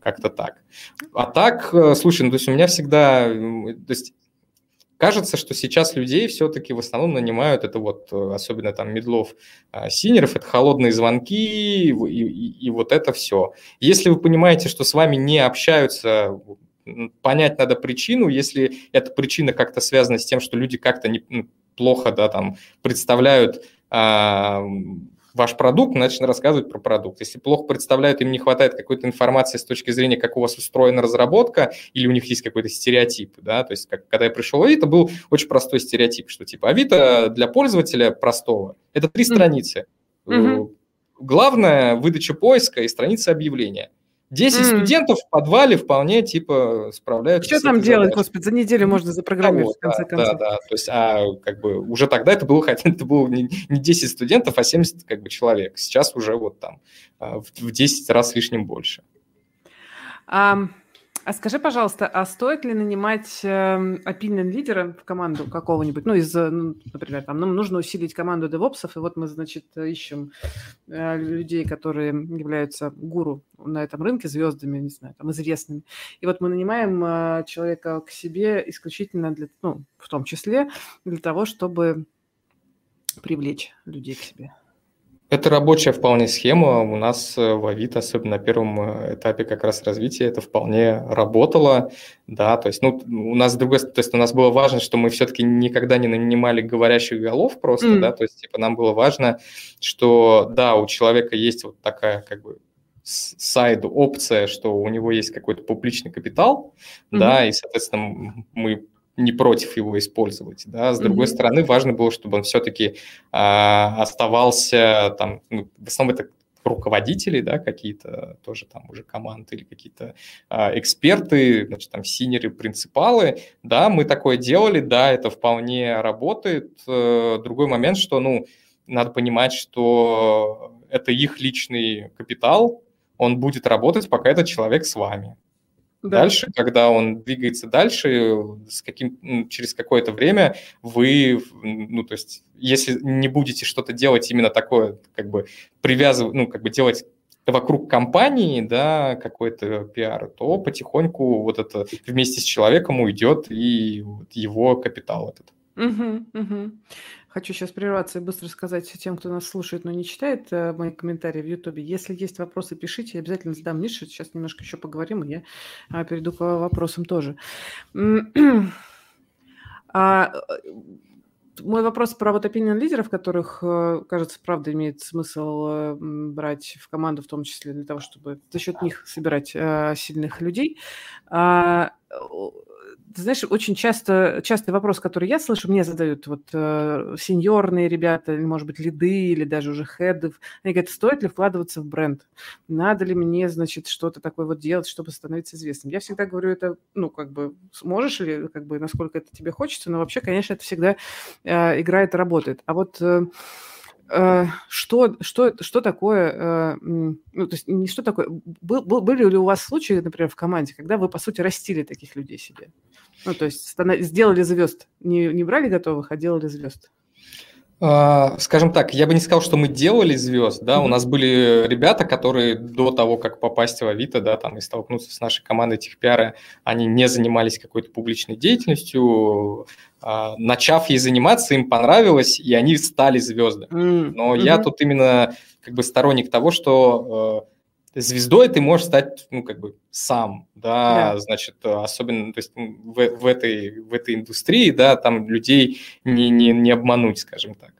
как-то так. А так, э, слушай, ну, то есть у меня всегда, то есть Кажется, что сейчас людей все-таки в основном нанимают, это вот э, особенно там медлов, а, синеров, это холодные звонки и, и, и вот это все. Если вы понимаете, что с вами не общаются, понять надо причину, если эта причина как-то связана с тем, что люди как-то не, ну, плохо да, там, представляют а, ваш продукт, начали рассказывать про продукт. Если плохо представляют, им не хватает какой-то информации с точки зрения, как у вас устроена разработка, или у них есть какой-то стереотип, да, то есть как, когда я пришел в Авито, был очень простой стереотип, что типа Авито для пользователя простого – это три страницы. Mm-hmm. Главное – выдача поиска и страница объявления – 10 mm. студентов в подвале вполне, типа, справляются. Что там делать, задачей. господи, за неделю можно запрограммировать, ну, в конце да, концов. Да, да, то есть, а, как бы, уже тогда это было, хотя это было не, не 10 студентов, а 70, как бы, человек. Сейчас уже вот там а, в, в 10 раз лишним больше. Um... А скажи, пожалуйста, а стоит ли нанимать э, opinion лидера в команду какого-нибудь? Ну, из, ну, например, там, нам нужно усилить команду девопсов, и вот мы, значит, ищем э, людей, которые являются гуру на этом рынке, звездами, не знаю, там, известными. И вот мы нанимаем э, человека к себе исключительно для, ну, в том числе для того, чтобы привлечь людей к себе. Это рабочая вполне схема. У нас э, в Авито, особенно на первом э, этапе как раз развития, это вполне работало. Да, то есть, ну, у нас, другой то есть у нас было важно, что мы все-таки никогда не нанимали говорящих голов просто, mm. да, то есть, типа, нам было важно, что, да, у человека есть вот такая, как бы, сайду опция, что у него есть какой-то публичный капитал, mm-hmm. да, и, соответственно, мы не против его использовать. Да? С другой mm-hmm. стороны, важно было, чтобы он все-таки а, оставался там, ну, в основном это руководители, да, какие-то тоже там уже команды или какие-то а, эксперты, значит, там синеры, принципалы, да, мы такое делали, да, это вполне работает. Э, другой момент, что, ну, надо понимать, что это их личный капитал, он будет работать, пока этот человек с вами. Да. Дальше, когда он двигается дальше, с каким, через какое-то время вы, ну, то есть, если не будете что-то делать именно такое, как бы привязывать, ну, как бы делать вокруг компании, да, какой-то пиар, то потихоньку вот это вместе с человеком уйдет и вот его капитал этот. Угу, угу. Хочу сейчас прерваться и быстро сказать тем, кто нас слушает, но не читает э, мои комментарии в Ютубе. Если есть вопросы, пишите, я обязательно задам Мише. Сейчас немножко еще поговорим, и я а, перейду к вопросам тоже. а, э, мой вопрос про вот opinion лидеров, которых, э, кажется, правда имеет смысл брать в команду, в том числе для того, чтобы за счет них собирать сильных людей. Знаешь, очень часто, частый вопрос, который я слышу, мне задают вот э, сеньорные ребята, или, может быть, лиды, или даже уже хедов. Они говорят, стоит ли вкладываться в бренд? Надо ли мне, значит, что-то такое вот делать, чтобы становиться известным? Я всегда говорю, это, ну, как бы, сможешь ли, как бы, насколько это тебе хочется, но вообще, конечно, это всегда э, играет работает. А вот... Э, Э, что, что, что такое, э, ну, то есть не что такое, был, был, были ли у вас случаи, например, в команде, когда вы, по сути, растили таких людей себе? Ну, то есть сделали звезд, не, не брали готовых, а делали звезд? А, скажем так, я бы не сказал, что мы делали звезд, да, mm-hmm. у нас были ребята, которые до того, как попасть в Авито, да, там и столкнуться с нашей командой техпиара, они не занимались какой-то публичной деятельностью, а, начав ей заниматься, им понравилось, и они стали звездами. Но mm-hmm. я тут именно как бы сторонник того, что э, звездой ты можешь стать, ну, как бы сам, да, да. значит, особенно, то есть в, в, этой, в этой индустрии, да, там людей не, не, не обмануть, скажем так.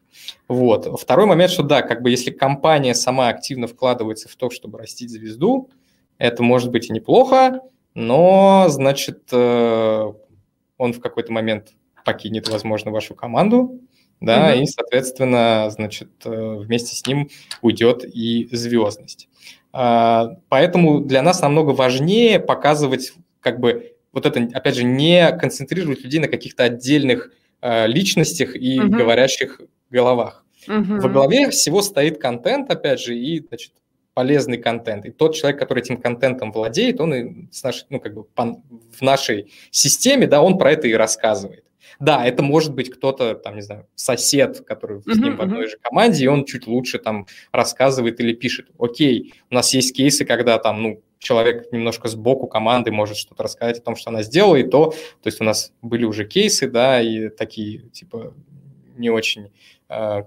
Вот. Второй момент, что да, как бы если компания сама активно вкладывается в то, чтобы растить звезду, это может быть и неплохо, но, значит, э, он в какой-то момент покинет, возможно, вашу команду, да, mm-hmm. и, соответственно, значит, э, вместе с ним уйдет и звездность. А, поэтому для нас намного важнее показывать, как бы, вот это, опять же, не концентрировать людей на каких-то отдельных э, личностях и mm-hmm. говорящих головах. Mm-hmm. Во главе всего стоит контент, опять же, и, значит, полезный контент. И тот человек, который этим контентом владеет, он и с нашей, ну, как бы по, в нашей системе, да, он про это и рассказывает. Да, это может быть кто-то, там, не знаю, сосед, который с ним в одной же команде, и он чуть лучше там рассказывает или пишет. Окей, у нас есть кейсы, когда там, ну, человек немножко сбоку команды может что-то рассказать о том, что она сделала, и то, то есть у нас были уже кейсы, да, и такие, типа, не очень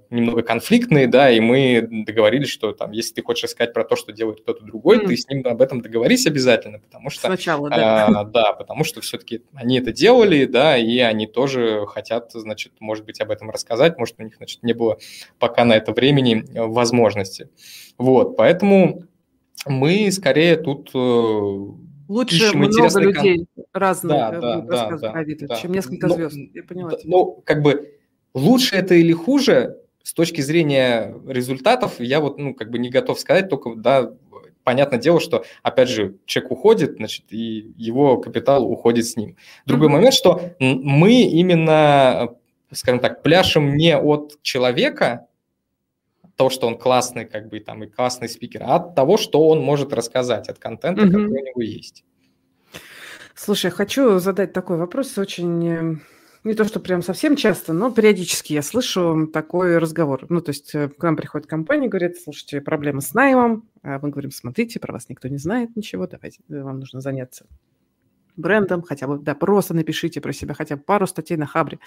немного конфликтные, да, и мы договорились, что там, если ты хочешь сказать про то, что делает кто-то другой, mm. ты с ним об этом договорись обязательно, потому что... Сначала, да. А, да, потому что все-таки они это делали, да, и они тоже хотят, значит, может быть, об этом рассказать, может, у них, значит, не было пока на это времени э, возможности. Вот, поэтому мы скорее тут Лучше много людей кон... разных да, да, да, да, да, чем несколько звезд. Но, Я поняла. Ну, как бы Лучше это или хуже, с точки зрения результатов, я вот, ну, как бы не готов сказать, только, да, понятное дело, что, опять же, человек уходит, значит, и его капитал уходит с ним. Другой mm-hmm. момент, что мы именно, скажем так, пляшем не от человека, того, что он классный, как бы, там, и классный спикер, а от того, что он может рассказать, от контента, mm-hmm. который у него есть. Слушай, хочу задать такой вопрос, очень э, не то, что прям совсем часто, но периодически я слышу такой разговор. Ну, то есть э, к нам приходит компания, говорит, слушайте, проблема с наймом. А мы говорим, смотрите, про вас никто не знает ничего, давайте, э, вам нужно заняться брендом, хотя бы, да, просто напишите про себя хотя бы пару статей на Хабре.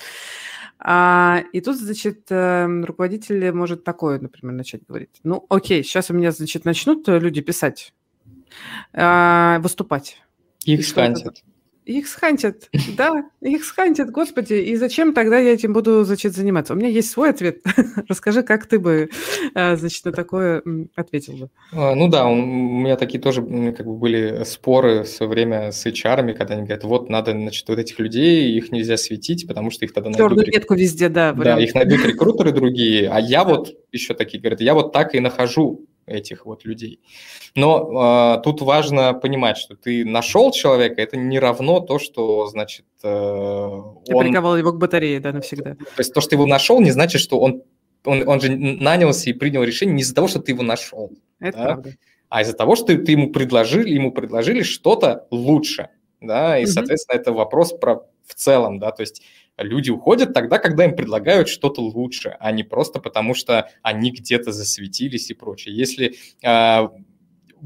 А, и тут, значит, э, руководитель может такое, например, начать говорить. Ну, окей, сейчас у меня, значит, начнут люди писать, а, выступать. Их скантят. Их схантят, да, их схантят, господи. И зачем тогда я этим буду, значит, заниматься? У меня есть свой ответ. Расскажи, как ты бы, э, значит, на такое ответил бы. А, ну да, у меня такие тоже как бы были споры в свое время с HR, когда они говорят, вот надо, значит, вот этих людей, их нельзя светить, потому что их тогда найдут... Черную метку везде, да. Да, их найдут рекрутеры другие, а я вот, еще такие говорят, я вот так и нахожу этих вот людей. Но э, тут важно понимать, что ты нашел человека, это не равно то, что, значит, э, ты он... приковал его к батарее, да, навсегда. То есть то, что ты его нашел, не значит, что он он, он же нанялся и принял решение не из-за того, что ты его нашел, Это да? правда. а из-за того, что ты, ты ему предложили, ему предложили что-то лучше, да, и, угу. соответственно, это вопрос про в целом, да, то есть люди уходят тогда, когда им предлагают что-то лучше, а не просто потому, что они где-то засветились и прочее. Если э,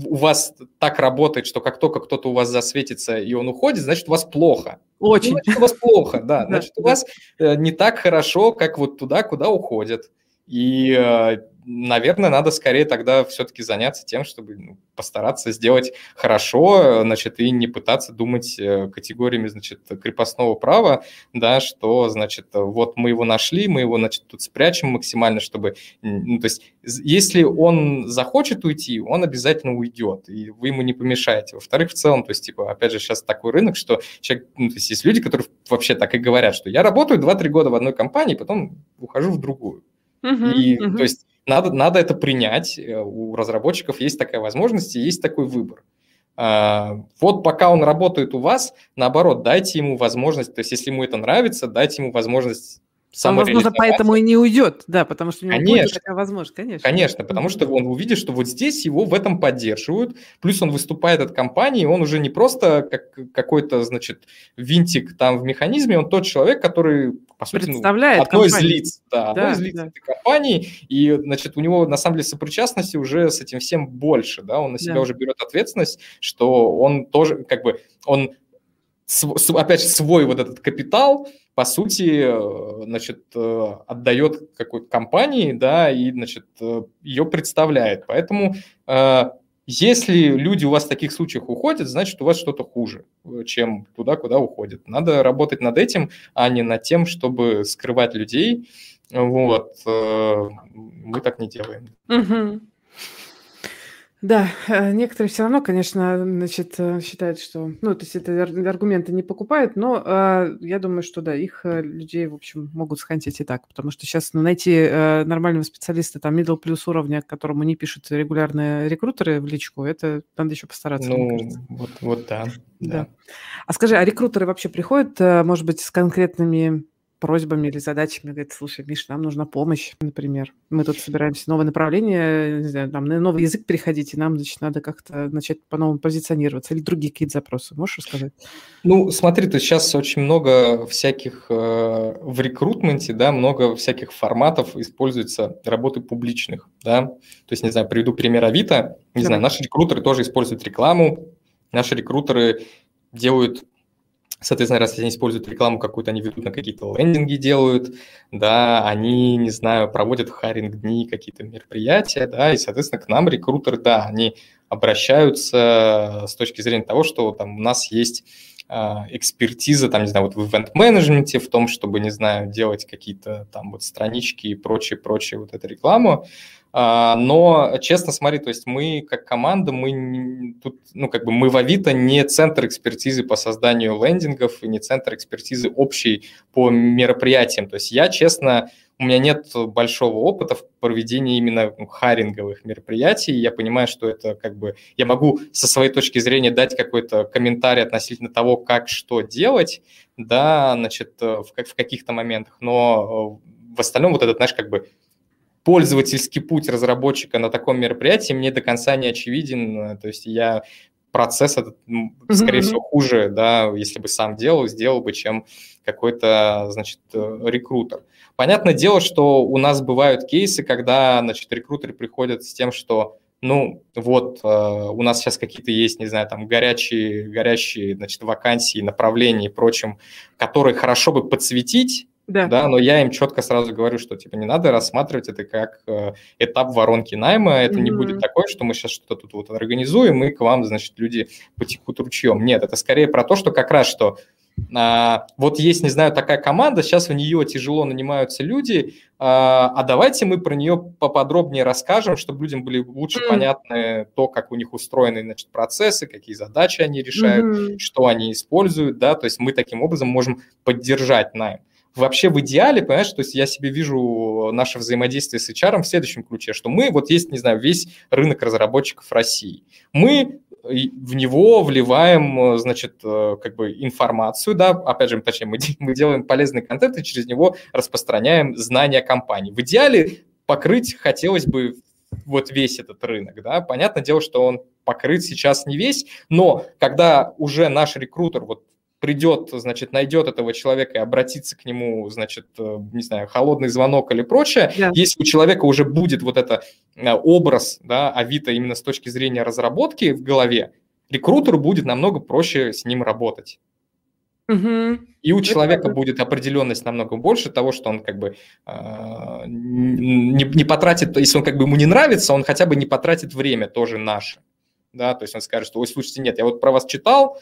у вас так работает, что как только кто-то у вас засветится и он уходит, значит, у вас плохо. Очень. Ну, значит, у вас плохо, да. Значит, у вас э, не так хорошо, как вот туда, куда уходят. И э, наверное, надо скорее тогда все-таки заняться тем, чтобы ну, постараться сделать хорошо, значит, и не пытаться думать э, категориями, значит, крепостного права, да, что, значит, вот мы его нашли, мы его, значит, тут спрячем максимально, чтобы, ну, то есть, если он захочет уйти, он обязательно уйдет, и вы ему не помешаете. Во-вторых, в целом, то есть, типа, опять же, сейчас такой рынок, что человек, ну, то есть, есть люди, которые вообще так и говорят, что я работаю 2-3 года в одной компании, потом ухожу в другую. Uh-huh, и, uh-huh. то есть, надо, надо это принять. Э, у разработчиков есть такая возможность и есть такой выбор. А, вот пока он работает у вас, наоборот, дайте ему возможность, то есть если ему это нравится, дайте ему возможность он, возможно, поэтому и не уйдет, да, потому что у него конечно, будет такая возможность, конечно. Конечно, потому что он увидит, что вот здесь его в этом поддерживают, плюс он выступает от компании, он уже не просто как какой-то, значит, винтик там в механизме, он тот человек, который, по сути, ну, одно компанию. из лиц, да, да, одно из лиц да. этой компании, и, значит, у него, на самом деле, сопричастности уже с этим всем больше, да, он на себя да. уже берет ответственность, что он тоже, как бы, он опять же, свой вот этот капитал, по сути, э, значит, э, отдает какой-то компании, да, и, значит, э, ее представляет. Поэтому если люди у вас в таких случаях уходят, значит, у вас что-то хуже, чем туда, куда уходят. Надо работать над этим, а не над тем, чтобы скрывать людей. Вот. Мы так не делаем. Угу. Да, э, некоторые все равно, конечно, значит, э, считают, что, ну, то есть это аргументы не покупают, но э, я думаю, что да, их э, людей, в общем, могут схантить и так, потому что сейчас ну, найти э, нормального специалиста, там, middle плюс уровня, которому не пишут регулярные рекрутеры в личку, это надо еще постараться. Ну, вот, вот да, да. Да. А скажи, а рекрутеры вообще приходят, может быть, с конкретными просьбами или задачами, говорит, слушай, Миш, нам нужна помощь, например. Мы тут собираемся новое направление, не знаю, там, на новый язык переходить, и нам, значит, надо как-то начать по-новому позиционироваться или другие какие-то запросы. Можешь рассказать? Ну, смотри, то сейчас очень много всяких э, в рекрутменте, да, много всяких форматов используется работы публичных, да. То есть, не знаю, приведу пример Авито. Не Давай. знаю, наши рекрутеры тоже используют рекламу, наши рекрутеры делают Соответственно, раз они используют рекламу какую-то, они ведут на какие-то лендинги делают, да, они, не знаю, проводят харинг-дни, какие-то мероприятия, да, и, соответственно, к нам рекрутеры, да, они обращаются с точки зрения того, что там у нас есть а, экспертиза, там, не знаю, вот в ивент-менеджменте, в том, чтобы, не знаю, делать какие-то там вот странички и прочее, прочее, вот эту рекламу. А, но, честно, смотри, то есть мы как команда, мы тут, ну, как бы мы в Авито не центр экспертизы по созданию лендингов и не центр экспертизы общей по мероприятиям. То есть я, честно, у меня нет большого опыта в проведении именно ну, харинговых мероприятий. Я понимаю, что это как бы... Я могу со своей точки зрения дать какой-то комментарий относительно того, как что делать, да, значит, в, в каких-то моментах, но в остальном вот этот, знаешь, как бы пользовательский путь разработчика на таком мероприятии мне до конца не очевиден. То есть я процесс этот, скорее mm-hmm. всего, хуже, да, если бы сам делал, сделал бы, чем какой-то, значит, э, рекрутер. Понятное дело, что у нас бывают кейсы, когда, значит, рекрутеры приходят с тем, что ну, вот, э, у нас сейчас какие-то есть, не знаю, там, горячие, горящие, значит, вакансии, направления и прочим, которые хорошо бы подсветить, да. да, но я им четко сразу говорю, что типа не надо рассматривать это как э, этап воронки найма, это mm-hmm. не будет такое, что мы сейчас что-то тут вот организуем, и к вам, значит, люди потекут ручьем. Нет, это скорее про то, что как раз что а, вот есть, не знаю, такая команда, сейчас в нее тяжело нанимаются люди, а, а давайте мы про нее поподробнее расскажем, чтобы людям были лучше mm. понятны то, как у них устроены значит, процессы, какие задачи они решают, mm-hmm. что они используют, да, то есть мы таким образом можем поддержать найм вообще в идеале, понимаешь, то есть я себе вижу наше взаимодействие с HR в следующем ключе, что мы, вот есть, не знаю, весь рынок разработчиков России. Мы в него вливаем, значит, как бы информацию, да, опять же, точнее, мы, мы делаем полезный контент и через него распространяем знания компании. В идеале покрыть хотелось бы вот весь этот рынок, да, понятное дело, что он покрыт сейчас не весь, но когда уже наш рекрутер вот придет, значит, найдет этого человека и обратится к нему, значит, э, не знаю, холодный звонок или прочее, yeah. если у человека уже будет вот это э, образ, да, Авито именно с точки зрения разработки в голове, рекрутеру будет намного проще с ним работать. Угу. И у человека Это... будет определенность намного больше того, что он как бы э, не, не потратит, если он как бы ему не нравится, он хотя бы не потратит время тоже наше. Да, то есть он скажет, что, ой, слушайте, нет, я вот про вас читал,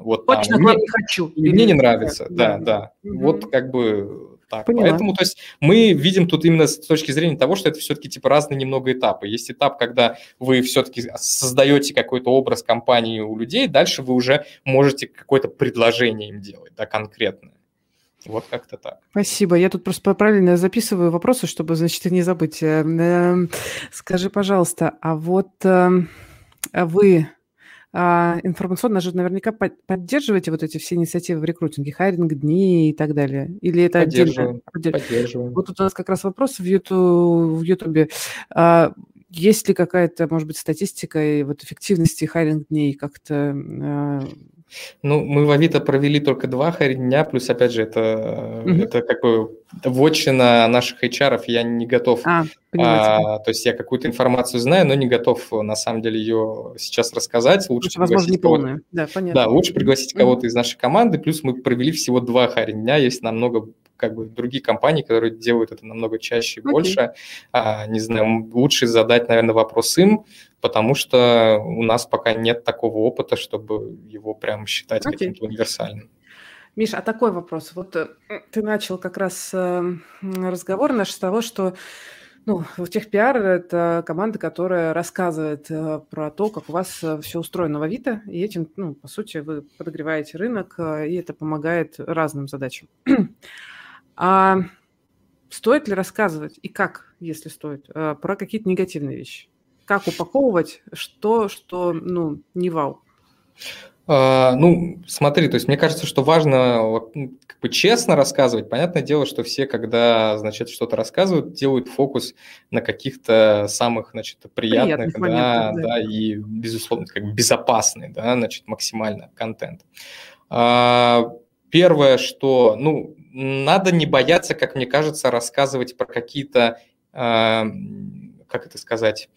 вот Точно там. Мне, не хочу. И мне не нравится, да, да. да. Вот как бы так. Поняла. Поэтому, то есть, мы видим тут именно с точки зрения того, что это все-таки типа разные немного этапы. Есть этап, когда вы все-таки создаете какой-то образ компании у людей, дальше вы уже можете какое-то предложение им делать, да, конкретное. Вот как-то так. Спасибо. Я тут просто правильно записываю вопросы, чтобы, значит, не забыть. Э, эм, скажи, пожалуйста, а вот эм, вы а, информационно же наверняка поддерживаете вот эти все инициативы в рекрутинге, hiring дни и так далее? Или это отдельно? Поддерживаем. Вот тут у нас как раз вопрос в YouTube. В YouTube. А, есть ли какая-то, может быть, статистика и вот эффективности hiring дней как-то а, ну, мы в Авито провели только два дня, плюс, опять же, это, угу. это как бы вотчина наших HR, я не готов. А, а, то есть я какую-то информацию знаю, но не готов на самом деле ее сейчас рассказать. Лучше Лучше, возможно, не полная. Да, понятно. Да, лучше пригласить кого-то угу. из нашей команды, плюс мы провели всего два дня, есть намного как бы другие компании, которые делают это намного чаще и okay. больше. А, не знаю, лучше задать, наверное, вопрос им, потому что у нас пока нет такого опыта, чтобы его прям считать okay. каким-то универсальным. Миша, а такой вопрос. Вот э, ты начал как раз э, разговор наш с того, что ну, техпиар это команда, которая рассказывает э, про то, как у вас все устроено в Авито, и этим, ну, по сути, вы подогреваете рынок, и это помогает разным задачам. А стоит ли рассказывать и как, если стоит, э, про какие-то негативные вещи? Как упаковывать что, что, ну, не вау? А, ну, смотри, то есть мне кажется, что важно как бы честно рассказывать. Понятное дело, что все, когда, значит, что-то рассказывают, делают фокус на каких-то самых, значит, приятных, приятных да, моментах, да, да, и, безусловно, как бы безопасный, да, значит, максимально контент. А, первое, что, ну, надо не бояться, как мне кажется, рассказывать про какие-то, э, как это сказать,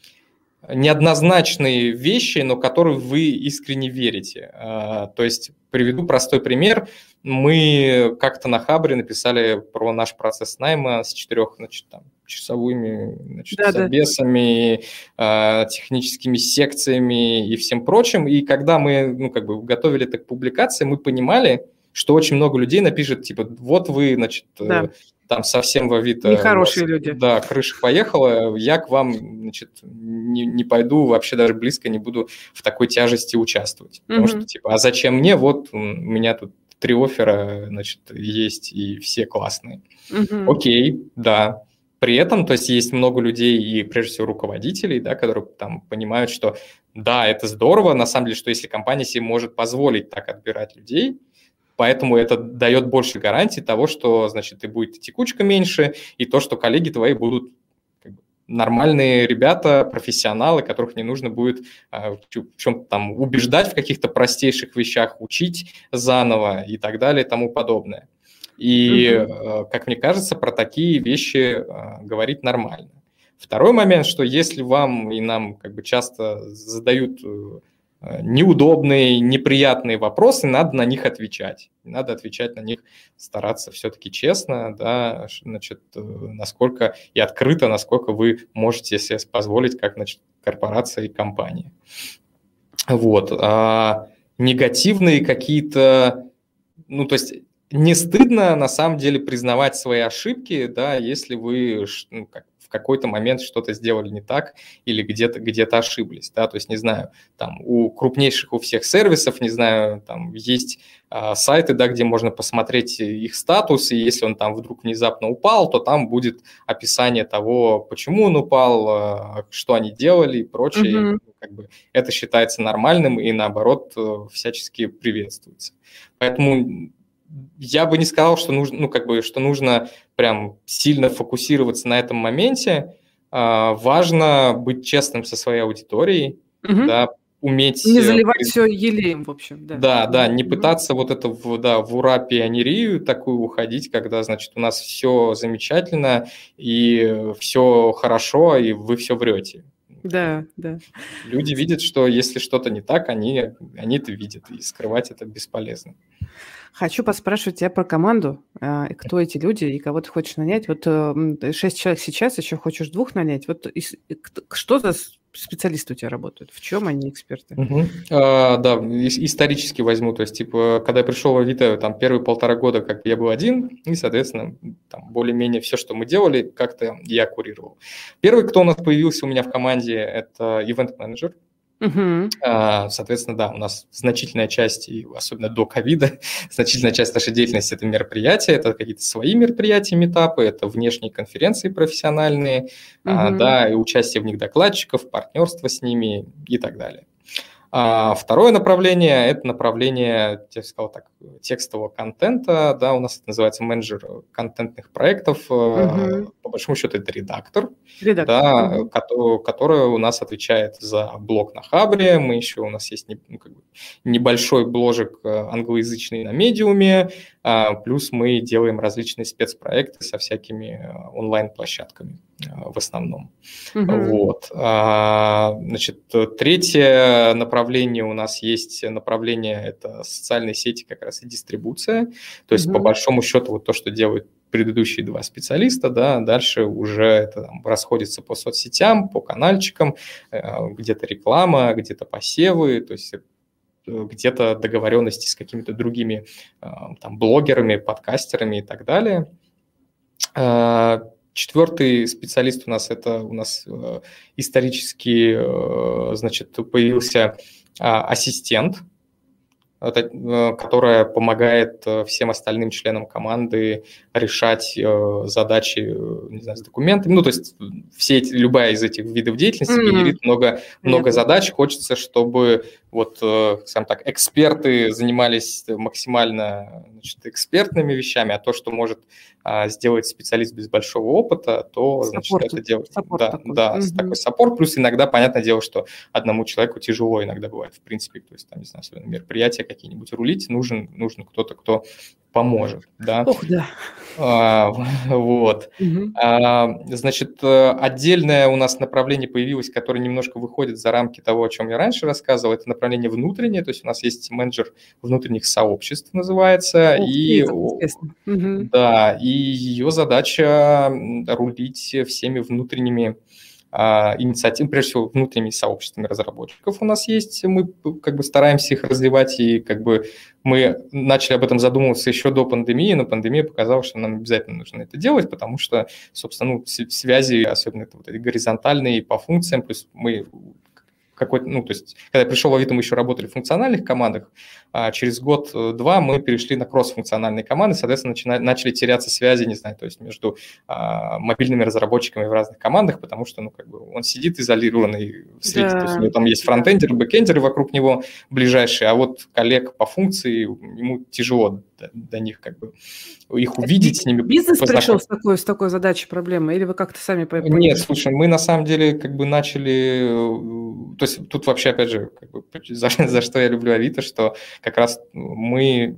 неоднозначные вещи, но которые вы искренне верите. Э, то есть приведу простой пример. Мы как-то на Хабре написали про наш процесс найма с четырех, значит, там, часовыми значит, да, забесами, да. Э, техническими секциями и всем прочим. И когда мы ну, как бы готовили это к публикации, мы понимали, что очень много людей напишет, типа, вот вы, значит, э, да. там совсем в Авито... Нехорошие люди. Да, крыша поехала, я к вам, значит, не, не пойду, вообще даже близко не буду в такой тяжести участвовать. Угу. Потому что, типа, а зачем мне? Вот у меня тут три оффера, значит, есть, и все классные. Угу. Окей, да. При этом, то есть есть много людей и, прежде всего, руководителей, да, которые там понимают, что да, это здорово, на самом деле, что если компания себе может позволить так отбирать людей, Поэтому это дает больше гарантий того, что, значит, и будет текучка меньше, и то, что коллеги твои будут нормальные ребята, профессионалы, которых не нужно будет а, в чем-то там убеждать в каких-то простейших вещах, учить заново и так далее и тому подобное. И, угу. как мне кажется, про такие вещи а, говорить нормально. Второй момент, что если вам и нам как бы часто задают э, Э, неудобные, неприятные вопросы, надо на них отвечать. Надо отвечать на них, стараться все-таки честно, да, значит, э, насколько и открыто, насколько вы можете себе позволить, как значит, корпорация и компания. Вот. А негативные какие-то, ну, то есть не стыдно на самом деле признавать свои ошибки, да, если вы ну, как, какой-то момент что-то сделали не так или где-то где ошиблись, да, то есть, не знаю, там у крупнейших у всех сервисов, не знаю, там есть а, сайты, да, где можно посмотреть их статус, и если он там вдруг внезапно упал, то там будет описание того, почему он упал, а, что они делали и прочее, mm-hmm. как бы это считается нормальным и наоборот э, всячески приветствуется. Поэтому я бы не сказал, что нужно, ну, как бы, что нужно прям сильно фокусироваться на этом моменте. А, важно быть честным со своей аудиторией, угу. да, уметь... Не э, заливать все елеем, в общем. Да, да, да не пытаться вот это в, да, в ура пионерию такую уходить, когда, значит, у нас все замечательно, и все хорошо, и вы все врете. Да, да. Люди видят, что если что-то не так, они, они это видят, и скрывать это бесполезно. Хочу поспрашивать тебя про команду. А, кто эти люди и кого ты хочешь нанять? Вот э, шесть человек сейчас, еще хочешь двух нанять. Вот что за специалисты у тебя работают? В чем они эксперты? Угу. А, да, исторически возьму. То есть, типа, когда я пришел в Авито, там первые полтора года как я был один, и, соответственно, там более-менее все, что мы делали, как-то я курировал. Первый, кто у нас появился у меня в команде, это ивент-менеджер. Угу. Соответственно, да, у нас значительная часть, и особенно до ковида, значительная часть нашей деятельности – это мероприятия, это какие-то свои мероприятия, метапы, это внешние конференции профессиональные, угу. да, и участие в них докладчиков, партнерство с ними и так далее. А второе направление – это направление, я сказал так, текстового контента, да, у нас это называется менеджер контентных проектов, угу. по большому счету это редактор, редактор. Да, угу. который, который у нас отвечает за блог на Хабре, мы еще, у нас есть не, ну, как бы, небольшой бложек э, англоязычный на Медиуме, а, плюс мы делаем различные спецпроекты со всякими э, онлайн-площадками в основном. Угу. Вот. Значит, третье направление у нас есть направление, это социальные сети как раз и дистрибуция. То есть, mm-hmm. по большому счету, вот то, что делают предыдущие два специалиста, да, дальше уже это там, расходится по соцсетям, по канальчикам, э, где-то реклама, где-то посевы, то есть э, где-то договоренности с какими-то другими э, там, блогерами, подкастерами и так далее. Четвертый специалист у нас это у нас исторически, значит, появился ассистент, Э, которая помогает э, всем остальным членам команды решать э, задачи не знаю, с документами. Ну, то есть все эти, любая из этих видов деятельности mm-hmm. генерит много, много задач. Хочется, чтобы вот, скажем так, эксперты занимались максимально значит, экспертными вещами, а то, что может а, сделать специалист без большого опыта, то значит, это делать. Да, такой. да угу. такой саппорт. Плюс иногда, понятное дело, что одному человеку тяжело иногда бывает, в принципе, то есть там, не знаю, мероприятия какие-нибудь рулить, нужен, нужен кто-то, кто поможет. Да? Ох, да. А, вот. Угу. А, значит, э, отдельное у нас направление появилось, которое немножко выходит за рамки того, о чем я раньше рассказывал. Это направление внутреннее, то есть у нас есть менеджер внутренних сообществ, называется. Ох, и, угу. Да, и ее задача рулить всеми внутренними а, инициатив, прежде всего, внутренними сообществами разработчиков у нас есть. Мы как бы стараемся их развивать, и как бы мы начали об этом задумываться еще до пандемии, но пандемия показала, что нам обязательно нужно это делать, потому что, собственно, ну, связи, особенно это вот эти горизонтальные по функциям, плюс мы какой-то, ну, то есть, когда я пришел в Авито, мы еще работали в функциональных командах, а через год-два мы перешли на кросс-функциональные команды, соответственно, начинали, начали теряться связи, не знаю, то есть между а, мобильными разработчиками в разных командах, потому что, ну, как бы он сидит изолированный в свете, да. то есть у него там есть фронтендеры, бэкендеры вокруг него ближайшие, а вот коллег по функции ему тяжело до, до них как бы их увидеть, с ними Бизнес пришел с такой, с такой задачей, проблемой, или вы как-то сами? Нет, слушай, мы на самом деле как бы начали, то есть тут вообще, опять же, как бы, за, за что я люблю Авито, что как раз мы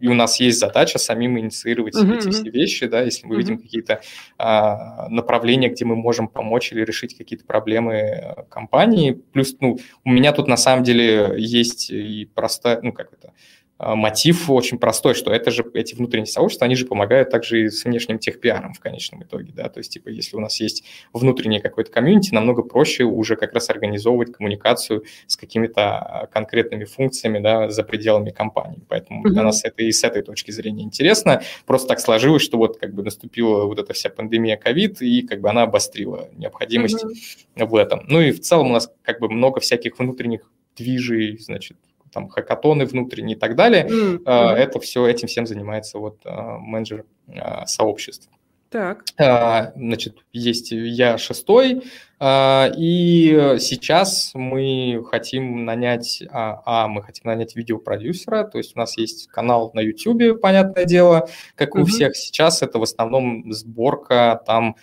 и у нас есть задача самим инициировать uh-huh, эти все вещи, да, если мы uh-huh. видим какие-то а, направления, где мы можем помочь или решить какие-то проблемы компании. Плюс, ну, у меня тут на самом деле есть и простая, ну, как это, мотив очень простой, что это же эти внутренние сообщества, они же помогают также и с внешним техпиаром в конечном итоге, да, то есть, типа, если у нас есть внутреннее какое-то комьюнити, намного проще уже как раз организовывать коммуникацию с какими-то а, конкретными функциями, да, за пределами компании, поэтому mm-hmm. для нас это и с этой точки зрения интересно, просто так сложилось, что вот как бы наступила вот эта вся пандемия ковид, и как бы она обострила необходимость mm-hmm. в этом. Ну и в целом у нас как бы много всяких внутренних движей, значит, там хакатоны внутренние и так далее. Mm-hmm. Это все, этим всем занимается вот а, менеджер а, сообществ. Так. Значит, есть я шестой, и сейчас мы хотим нанять, а, а, мы хотим нанять видеопродюсера, то есть у нас есть канал на YouTube, понятное дело, как у всех сейчас, это в основном сборка там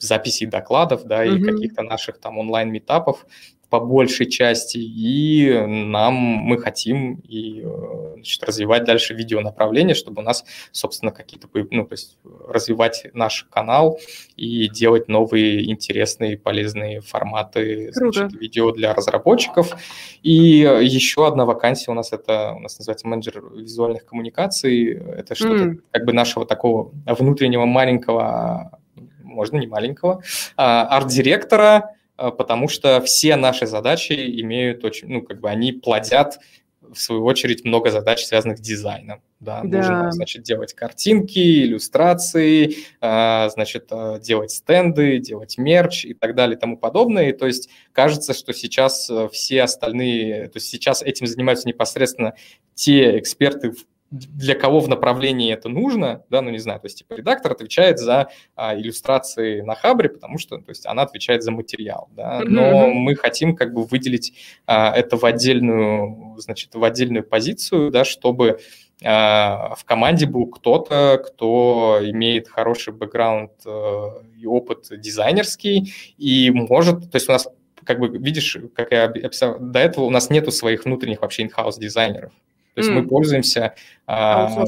записей докладов, да, и каких-то наших там онлайн-метапов, по большей части, и нам мы хотим и значит, развивать дальше видео направление, чтобы у нас, собственно, какие-то, ну, то есть развивать наш канал и делать новые интересные полезные форматы значит, видео для разработчиков. И еще одна вакансия у нас это у нас называется менеджер визуальных коммуникаций. Это что-то mm. как бы нашего такого внутреннего маленького, можно не маленького, а, арт-директора, а, потому что все наши задачи имеют очень, ну, как бы они плодят в свою очередь много задач, связанных с дизайном. Да, да. Нужно, значит, делать картинки, иллюстрации, а, значит, а, делать стенды, делать мерч и так далее и тому подобное. И, то есть кажется, что сейчас э, все остальные, то есть сейчас этим занимаются непосредственно те эксперты в для кого в направлении это нужно, да, ну не знаю, то есть типа редактор отвечает за а, иллюстрации на Хабре, потому что, то есть она отвечает за материал, да, но mm-hmm. мы хотим как бы выделить а, это в отдельную, значит, в отдельную позицию, да, чтобы а, в команде был кто-то, кто имеет хороший бэкграунд а, и опыт дизайнерский и может, то есть у нас как бы видишь, как я описал, до этого у нас нету своих внутренних вообще in-house дизайнеров. То есть mm. мы пользуемся, а,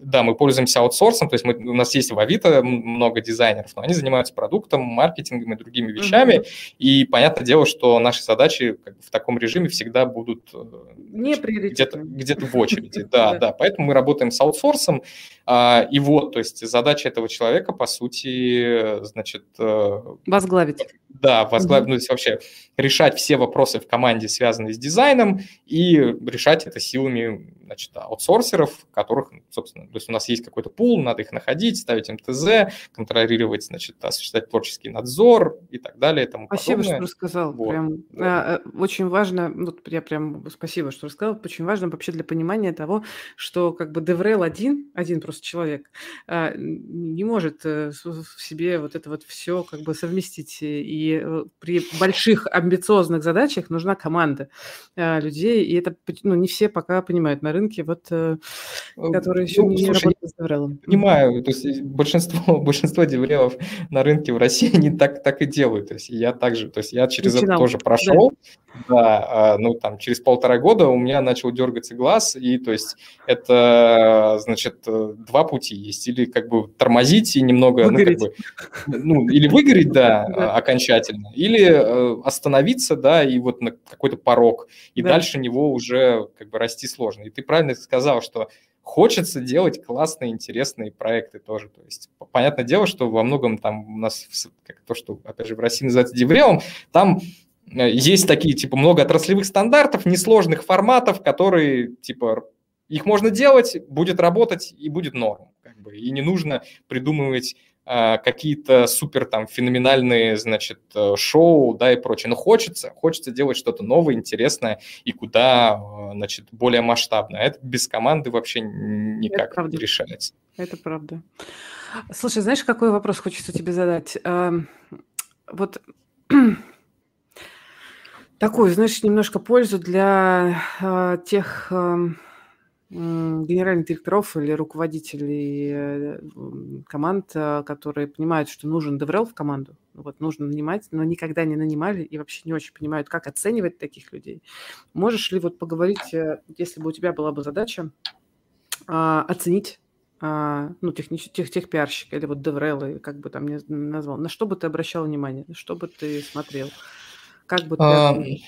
да, мы пользуемся аутсорсом, то есть мы, у нас есть в Авито много дизайнеров, но они занимаются продуктом, маркетингом и другими вещами, mm-hmm. и понятное дело, что наши задачи в таком режиме всегда будут э, Не где-то, где-то в очереди, да, да, поэтому мы работаем с аутсорсом, а, и вот, то есть задача этого человека, по сути, значит... Э, возглавить. Да, возглавить, ну, то есть вообще решать все вопросы в команде, связанные с дизайном, и решать это силами значит, аутсорсеров, которых, собственно, то есть у нас есть какой-то пул, надо их находить, ставить МТЗ, контролировать, значит, осуществлять творческий надзор и так далее. И тому спасибо, подобное. что рассказал. Вот. Прям, вот. А, э, очень важно, ну, я прям спасибо, что рассказал, очень важно вообще для понимания того, что как бы DevRel один, один просто человек, а, не может э, в себе вот это вот все как бы совместить. И э, при больших амбициозных задачах нужна команда людей, и это ну, не все пока понимают на рынке, вот, э, э, которые еще ну, не слушай, работают деврелом. Понимаю, то есть большинство, большинство деврелов на рынке в России они так, так и делают. То есть я также, то есть я через Начинал. это тоже прошел, да. да, а, ну там через полтора года у меня начал дергаться глаз, и то есть это, значит, два пути есть. Или как бы тормозить и немного, выгореть. ну, как бы, ну, или выгореть, да, да, окончательно, или э, остановиться, да, и вот на какой-то порог, и да. дальше него уже как бы расти сложно. И ты правильно сказал, что хочется делать классные, интересные проекты тоже. То есть, понятное дело, что во многом там у нас, как то, что, опять же, в России называется деврелом, там э, есть такие, типа, много отраслевых стандартов, несложных форматов, которые, типа, их можно делать, будет работать и будет норм. Как бы, и не нужно придумывать какие-то супер там феноменальные, значит, э, шоу, да, и прочее. Но хочется, хочется делать что-то новое, интересное и куда, э, значит, более масштабное. Это без команды вообще никак не решается. Это правда. Слушай, знаешь, какой вопрос хочется тебе задать? Эм, вот такую, знаешь, немножко пользу для э, тех эм, генеральных директоров или руководителей э, команд, э, которые понимают, что нужен DevRel в команду, вот нужно нанимать, но никогда не нанимали и вообще не очень понимают, как оценивать таких людей. Можешь ли вот поговорить, э, если бы у тебя была бы задача а, оценить а, ну, технич... тех, тех пиарщика или вот DevRel, как бы там назвал, на что бы ты обращал внимание, на что бы ты смотрел? Как бы ты...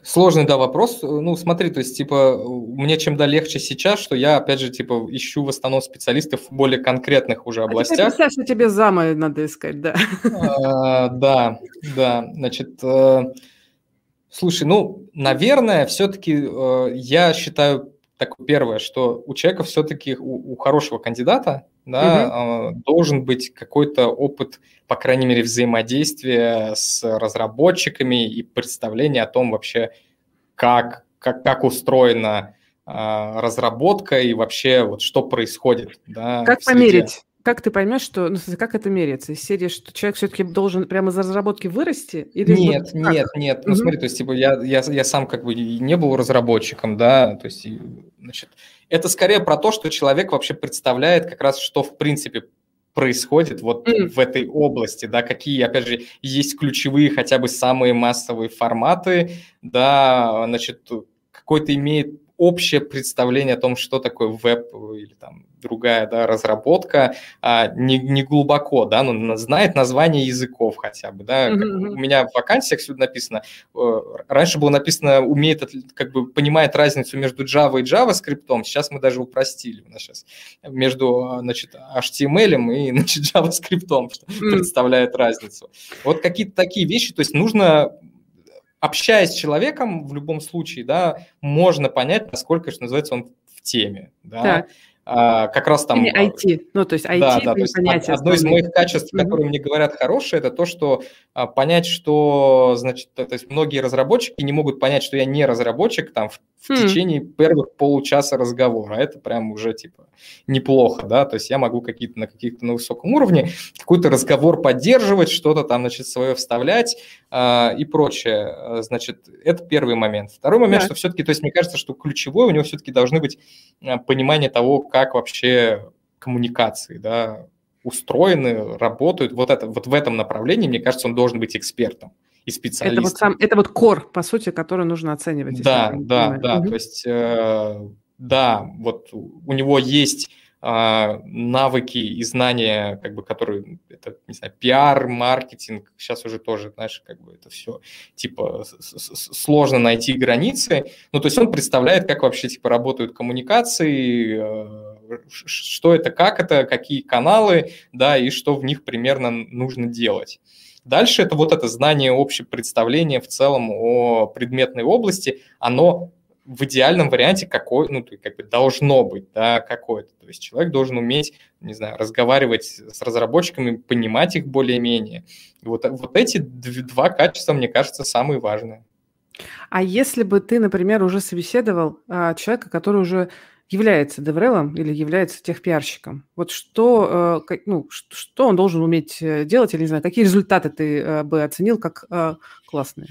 А, Сложный, да, вопрос. Ну, смотри, то есть, типа, мне чем да легче сейчас, что я, опять же, типа, ищу в основном специалистов в более конкретных уже областях. А теперь что тебе замы надо искать, да. А, да, да, значит, э, слушай, ну, наверное, все-таки э, я считаю, так, первое, что у человека все-таки, у, у хорошего кандидата, да, угу. должен быть какой-то опыт, по крайней мере, взаимодействия с разработчиками и представление о том вообще, как, как, как устроена а, разработка и вообще вот что происходит. Да, как померить? Как ты поймешь, что, ну, как это меряется? Из серии, что человек все-таки должен прямо за разработки вырасти? Или нет, вот нет, нет. Ну, смотри, то есть, типа, я, я, я сам как бы не был разработчиком, да, то есть, значит, это скорее про то, что человек вообще представляет как раз, что, в принципе, происходит вот mm. в этой области, да, какие, опять же, есть ключевые, хотя бы самые массовые форматы, да, значит, какой-то имеет общее представление о том, что такое веб или там другая да, разработка, а, не, не глубоко, да, но знает название языков хотя бы, да. Mm-hmm. У меня в вакансиях всюду написано, э, раньше было написано, умеет, как бы понимает разницу между Java и JavaScript, сейчас мы даже упростили, у нас сейчас между, значит, HTML и, значит, JavaScript, что mm-hmm. представляет разницу. Вот какие-то такие вещи, то есть нужно общаясь с человеком в любом случае, да, можно понять, насколько, что называется, он в теме, да. Так. А, как раз там... Или IT, а, ну, то есть IT да, да, то есть понятие. Одно из моих качеств, mm-hmm. которые мне говорят хорошие, это то, что а, понять, что, значит, то есть многие разработчики не могут понять, что я не разработчик там в, в mm-hmm. течение первых получаса разговора. Это прям уже, типа, неплохо, да, то есть я могу какие-то на каких-то на высоком уровне какой-то разговор поддерживать, что-то там, значит, свое вставлять и прочее. Значит, это первый момент. Второй момент, yeah. что все-таки, то есть мне кажется, что ключевой у него все-таки должны быть понимание того, как вообще коммуникации, да, устроены, работают. Вот, это, вот в этом направлении, мне кажется, он должен быть экспертом и специалистом. Это вот, сам, это вот кор, по сути, который нужно оценивать. Да, да, да. Угу. То есть, э, да, вот у него есть а, навыки и знания, как бы, которые, это, не знаю, пиар, маркетинг, сейчас уже тоже, знаешь, как бы это все, типа, сложно найти границы. Ну, то есть он представляет, как вообще, типа, работают коммуникации, э, что это, как это, какие каналы, да, и что в них примерно нужно делать. Дальше это вот это знание, общее представление в целом о предметной области, оно в идеальном варианте какой, ну, как бы должно быть, да, какое-то. То есть человек должен уметь, не знаю, разговаривать с разработчиками, понимать их более-менее. Вот, вот эти два качества, мне кажется, самые важные. А если бы ты, например, уже собеседовал а, человека, который уже является деврелом или является техпиарщиком, вот что, э, ну, что он должен уметь э, делать, или, не знаю, какие результаты ты э, бы оценил как э, классные?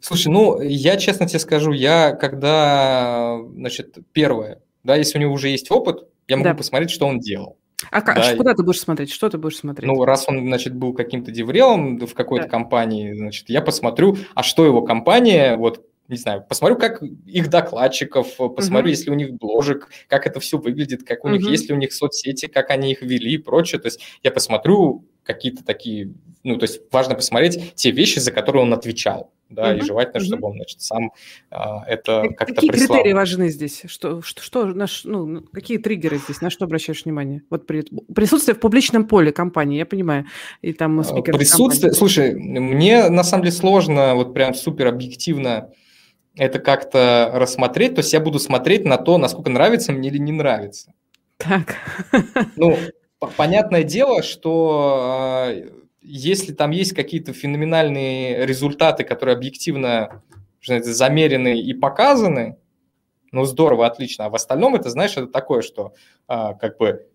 Слушай, ну, я честно тебе скажу, я когда, значит, первое, да, если у него уже есть опыт, я могу да. посмотреть, что он делал. А как, да. куда ты будешь смотреть? Что ты будешь смотреть? Ну, раз он, значит, был каким-то деврелом в какой-то да. компании, значит, я посмотрю, а что его компания, вот, не знаю, посмотрю, как их докладчиков, посмотрю, угу. если у них бложек, как это все выглядит, как у угу. них, есть ли у них соцсети, как они их вели и прочее. То есть я посмотрю какие-то такие, ну, то есть важно посмотреть те вещи, за которые он отвечал да, uh-huh, и желательно, uh-huh. чтобы он, значит, сам а, это как-то Какие прислал. критерии важны здесь? Что, что, что наш, ну, какие триггеры здесь? На что обращаешь внимание? Вот при, присутствие в публичном поле компании, я понимаю, и там а, спикер. Присутствие, компании. слушай, мне на самом деле сложно вот прям супер объективно это как-то рассмотреть, то есть я буду смотреть на то, насколько нравится мне или не нравится. Так. Ну, понятное дело, что а, если там есть какие-то феноменальные результаты, которые объективно знаете, замерены и показаны, ну здорово, отлично. А в остальном это, знаешь, это такое, что а, как бы,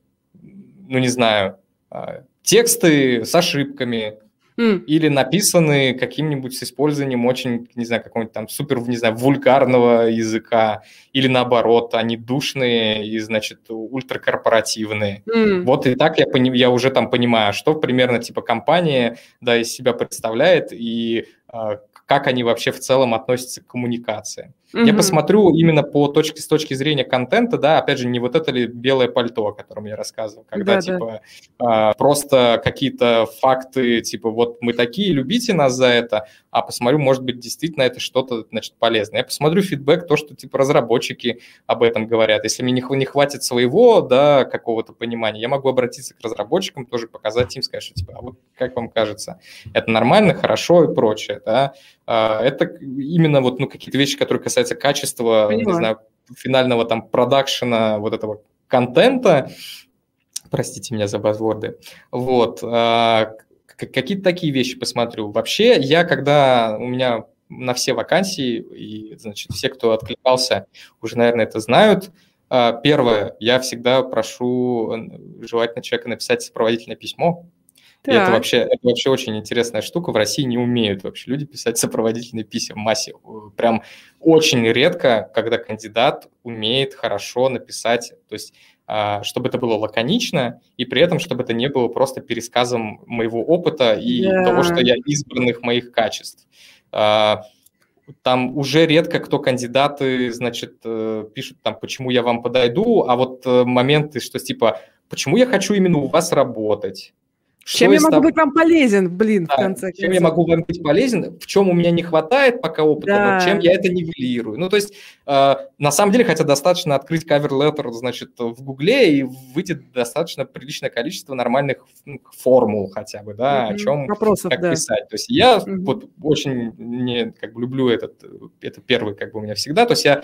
ну не знаю, а, тексты с ошибками, Mm. Или написаны каким-нибудь с использованием очень, не знаю, какого-нибудь там супер, не знаю, вульгарного языка, или наоборот, они душные и, значит, ультракорпоративные. Mm. Вот и так я, пони- я уже там понимаю, что примерно типа компания, да, из себя представляет, и э, как они вообще в целом относятся к коммуникации. Mm-hmm. Я посмотрю именно по точке с точки зрения контента, да, опять же, не вот это ли белое пальто, о котором я рассказывал, когда да, типа да. просто какие-то факты, типа вот мы такие, любите нас за это, а посмотрю, может быть, действительно это что-то, значит, полезное. Я посмотрю фидбэк, то, что типа разработчики об этом говорят. Если мне не, не хватит своего, да, какого-то понимания, я могу обратиться к разработчикам, тоже показать им, сказать, что типа, а вот как вам кажется, это нормально, хорошо и прочее, да. А, это именно вот, ну, какие-то вещи, которые касаются касается качества, Понимаю. не знаю, финального там продакшена вот этого контента, простите меня за базворды, вот, а, какие-то такие вещи посмотрю. Вообще, я когда у меня на все вакансии, и, значит, все, кто откликался, уже, наверное, это знают, а, первое, я всегда прошу желательно человека написать сопроводительное письмо. И это вообще, это вообще очень интересная штука. В России не умеют вообще люди писать сопроводительные письма в массе. Прям очень редко, когда кандидат умеет хорошо написать, то есть а, чтобы это было лаконично, и при этом, чтобы это не было просто пересказом моего опыта и yeah. того, что я избранных моих качеств. А, там уже редко кто кандидаты, значит, э, пишут там, почему я вам подойду, а вот э, моменты, что типа, почему я хочу именно у вас работать, чем я могу того... быть вам полезен, блин, да, в конце концов. Чем я могу вам быть полезен, в чем у меня не хватает пока опыта, да. вот чем я это нивелирую. Ну, то есть, э, на самом деле, хотя достаточно открыть кавер letter, значит, в Гугле и выйти достаточно приличное количество нормальных формул хотя бы, да, mm-hmm. о чем Вопросов, как да. писать. То есть я mm-hmm. вот очень не, как бы люблю этот, это первый как бы у меня всегда, то есть я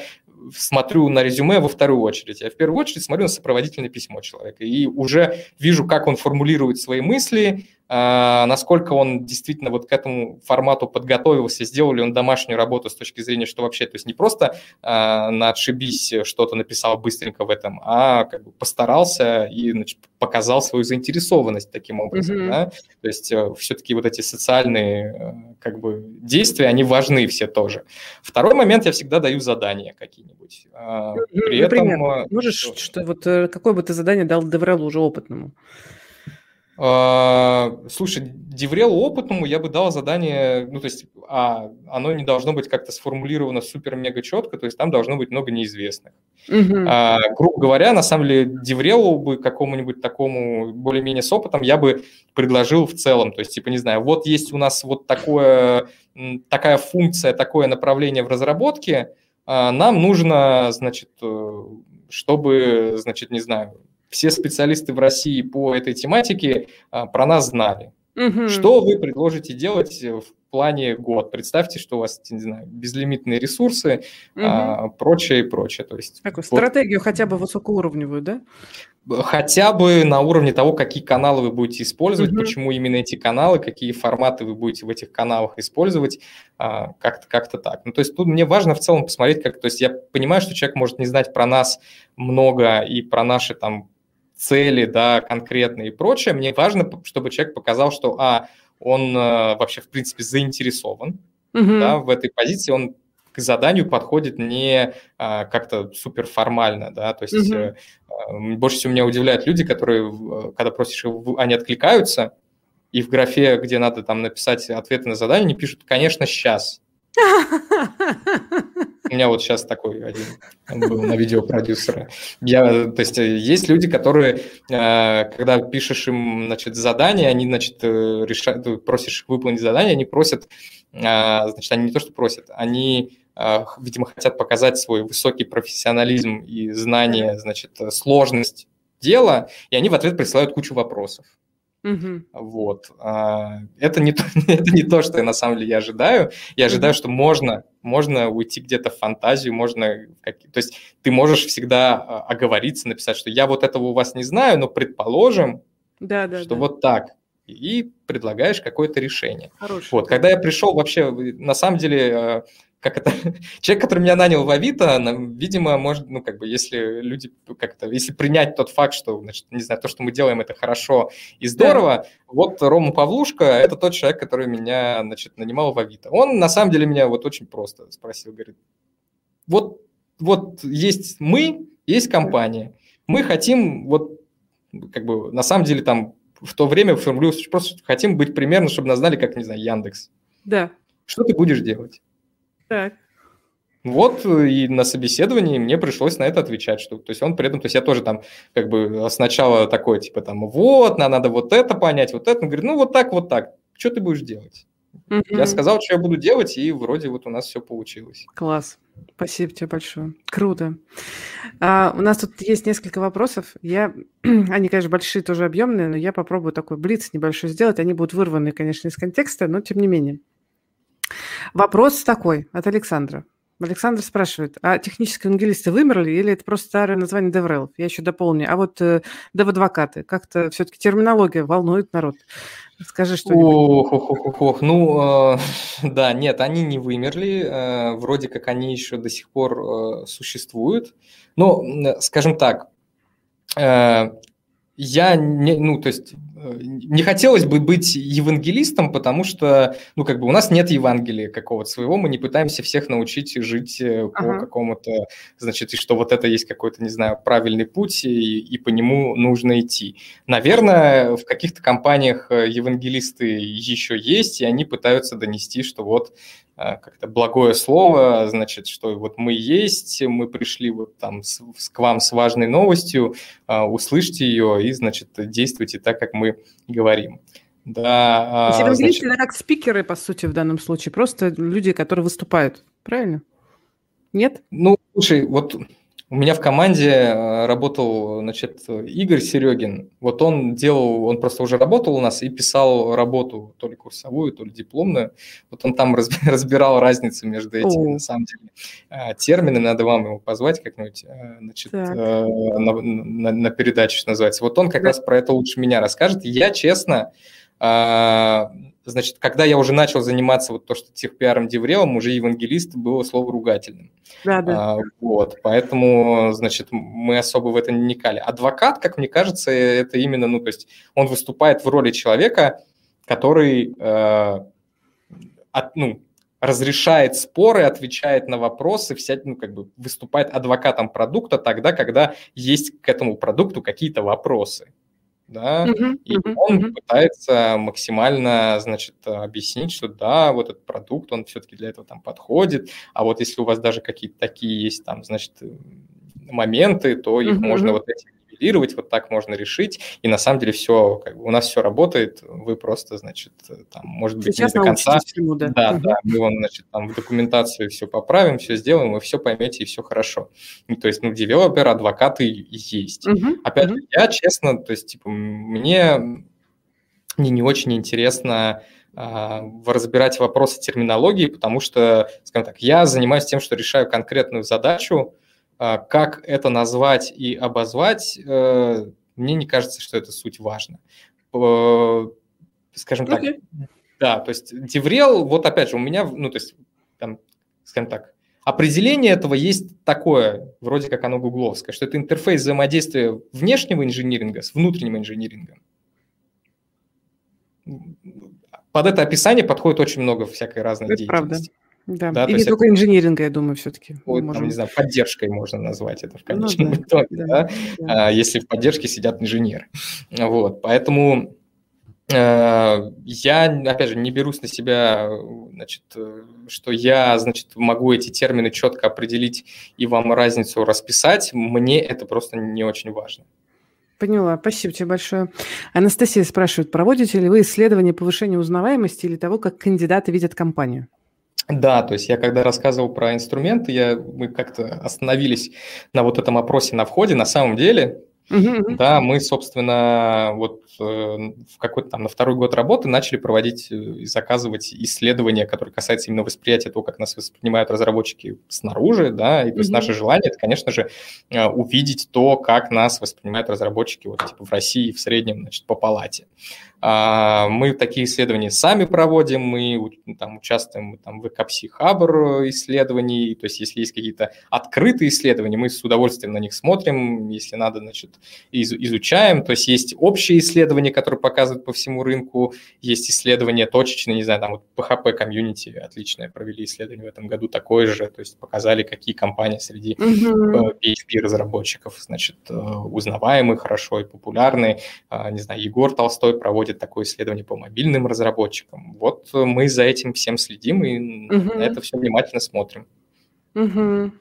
смотрю на резюме во вторую очередь. Я в первую очередь смотрю на сопроводительное письмо человека и уже вижу, как он формулирует свои мысли, насколько он действительно вот к этому формату подготовился, сделал ли он домашнюю работу с точки зрения, что вообще, то есть не просто а, на отшибись что-то написал быстренько в этом, а как бы постарался и значит, показал свою заинтересованность таким образом, mm-hmm. да? то есть э, все-таки вот эти социальные э, как бы действия, они важны все тоже. Второй момент, я всегда даю задания какие-нибудь. А, при Например, этом, можешь, что, что вот э, какое бы ты задание дал Деврелу уже опытному? А, слушай, Деврелу опытному я бы дал задание, ну, то есть, а, оно не должно быть как-то сформулировано супер-мега четко, то есть там должно быть много неизвестных. Угу. А, грубо говоря, на самом деле, Деврелу бы какому-нибудь такому более-менее с опытом я бы предложил в целом, то есть, типа, не знаю, вот есть у нас вот такое, такая функция, такое направление в разработке, а, нам нужно, значит, э, чтобы, значит, не знаю, все специалисты в России по этой тематике а, про нас знали. Угу. Что вы предложите делать в плане год? Представьте, что у вас, не знаю, безлимитные ресурсы, угу. а, прочее и прочее. То есть, Такую вот, стратегию хотя бы высокоуровневую, да? Хотя бы на уровне того, какие каналы вы будете использовать, угу. почему именно эти каналы, какие форматы вы будете в этих каналах использовать, а, как-то как так. Ну, то есть тут мне важно в целом посмотреть, как, то есть я понимаю, что человек может не знать про нас много и про наши там цели, да, конкретные и прочее, мне важно, чтобы человек показал, что, а, он э, вообще, в принципе, заинтересован, угу. да, в этой позиции, он к заданию подходит не а, как-то супер формально, да, то есть угу. а, больше всего меня удивляют люди, которые, когда просишь, они откликаются, и в графе, где надо там написать ответы на задание, они пишут, конечно, сейчас. У меня вот сейчас такой один был на видеопродюсера. Я, то есть э, есть люди, которые, э, когда пишешь им, значит, задание, они, значит, э, решают, просишь выполнить задание, они просят, значит, они не то, что просят, они видимо, хотят показать свой высокий профессионализм и знание, значит, сложность дела, и они в ответ присылают кучу вопросов. Угу. Вот. А, это не, то, это не то, что я на самом деле я ожидаю. Я ожидаю, что можно, можно уйти где-то в фантазию, можно... То есть ты можешь всегда а, оговориться, написать, что я вот этого у вас не знаю, но предположим, да, да, что да. вот так. И предлагаешь какое-то решение. Хороший. Вот. Когда я пришел вообще, на самом деле, а, как это, человек, который меня нанял в Авито, видимо, может, ну, как бы, если люди, как это, если принять тот факт, что, значит, не знаю, то, что мы делаем, это хорошо и здорово, да. вот Рома Павлушка – это тот человек, который меня, значит, нанимал в Авито. Он, на самом деле, меня вот очень просто спросил, говорит, вот, вот есть мы, есть компания, мы хотим вот, как бы, на самом деле, там, в то время формулировалось, просто хотим быть примерно, чтобы нас знали, как, не знаю, Яндекс. Да. Что ты будешь делать? Так. Вот э, и на собеседовании мне пришлось на это отвечать, что, то есть он при этом, то есть я тоже там как бы сначала такой, типа там, вот, нам надо вот это понять, вот это, он говорит, ну вот так, вот так, что ты будешь делать? Mm-hmm. Я сказал, что я буду делать, и вроде вот у нас все получилось. Класс. Спасибо тебе большое. Круто. А, у нас тут есть несколько вопросов. Я, они, конечно, большие, тоже объемные, но я попробую такой блиц небольшой сделать. Они будут вырваны, конечно, из контекста, но тем не менее. Вопрос такой от Александра. Александр спрашивает, а технические евангелисты вымерли или это просто старое название DevRel? Я еще дополню. А вот э, dev-адвокаты, как-то все-таки терминология волнует народ. Скажи что-нибудь. Ох, ох, ох, ох. Ну, э, да, нет, они не вымерли. Э, вроде как они еще до сих пор э, существуют. Но, скажем так, э, я не, ну, то есть не хотелось бы быть евангелистом, потому что, ну, как бы у нас нет Евангелия какого-то своего, мы не пытаемся всех научить жить э, ага. по какому-то, значит, и что вот это есть какой-то, не знаю, правильный путь, и, и по нему нужно идти. Наверное, в каких-то компаниях э, евангелисты еще есть, и они пытаются донести, что вот э, как-то благое слово, значит, что вот мы есть, мы пришли вот там с, к вам с важной новостью, услышьте ее и, значит, действуйте так, как мы говорим. Да, То есть значит... это как спикеры, по сути, в данном случае, просто люди, которые выступают, правильно? Нет? Ну, слушай, вот у меня в команде э, работал, значит, Игорь Серегин. Вот он делал, он просто уже работал у нас и писал работу, то ли курсовую, то ли дипломную. Вот он там разбирал разницу между этими, О. на самом деле, э, терминами. Надо вам его позвать как-нибудь, э, значит, на, на, на передачу, что называется. Вот он как да. раз про это лучше меня расскажет. Я, честно, Значит, когда я уже начал заниматься вот то, что техпиаром, деврелом, уже евангелист было слово ругательным. Да, да. А, вот, поэтому, значит, мы особо в это не никали. Адвокат, как мне кажется, это именно, ну, то есть он выступает в роли человека, который, э, от, ну, разрешает споры, отвечает на вопросы, вся, ну, как бы выступает адвокатом продукта тогда, когда есть к этому продукту какие-то вопросы да, uh-huh, и uh-huh, он uh-huh. пытается максимально, значит, объяснить, что да, вот этот продукт, он все-таки для этого там подходит, а вот если у вас даже какие-то такие есть там, значит, моменты, то их uh-huh. можно вот этим нивелировать, вот так можно решить, и на самом деле все, как бы у нас все работает, вы просто, значит, там, может быть, Сейчас не до конца. Всему, да, да, угу. да, мы вам, значит, там в документацию все поправим, все сделаем, вы все поймете, и все хорошо. Ну, то есть, ну, девелопер, адвокаты есть. Угу. Опять угу. я, честно, то есть, типа, мне, мне не очень интересно а, разбирать вопросы терминологии, потому что, скажем так, я занимаюсь тем, что решаю конкретную задачу, как это назвать и обозвать, э, мне не кажется, что это суть важно. Скажем так, okay. да, то есть Деврел, вот опять же, у меня, ну, то есть, там, скажем так, определение этого есть такое, вроде как оно гугловское, что это интерфейс взаимодействия внешнего инжиниринга с внутренним инжинирингом. Под это описание подходит очень много всякой разной это деятельности. Правда. Да, да и не только это... инжиниринга, я думаю, все-таки. Вот, можем... там, не знаю, поддержкой можно назвать это в ну конечном ну, да, итоге, да, да? Да. А, если в поддержке сидят инженеры. Вот, поэтому э, я, опять же, не берусь на себя, значит, что я, значит, могу эти термины четко определить и вам разницу расписать. Мне это просто не очень важно. Поняла. Спасибо тебе большое. Анастасия спрашивает, проводите ли вы исследование повышения узнаваемости или того, как кандидаты видят компанию? Да, то есть я когда рассказывал про инструменты, я, мы как-то остановились на вот этом опросе на входе. На самом деле, uh-huh. да, мы, собственно, вот э, в какой-то там на второй год работы начали проводить э, и заказывать исследования, которые касаются именно восприятия того, как нас воспринимают разработчики снаружи, да, и то есть uh-huh. наше желание, это, конечно же, э, увидеть то, как нас воспринимают разработчики вот типа в России в среднем, значит, по палате. А, мы такие исследования сами проводим, мы там, участвуем там, в ECAPSI Harbor исследований, то есть если есть какие-то открытые исследования, мы с удовольствием на них смотрим, если надо, значит, из, изучаем, то есть есть общие исследования, которые показывают по всему рынку, есть исследования точечные, не знаю, там вот PHP комьюнити отличное провели исследование в этом году такое же, то есть показали, какие компании среди mm-hmm. PHP-разработчиков, значит, э, узнаваемые хорошо и популярные, а, не знаю, Егор Толстой проводит проводит такое исследование по мобильным разработчикам. Вот мы за этим всем следим и угу. на это все внимательно смотрим. Угу.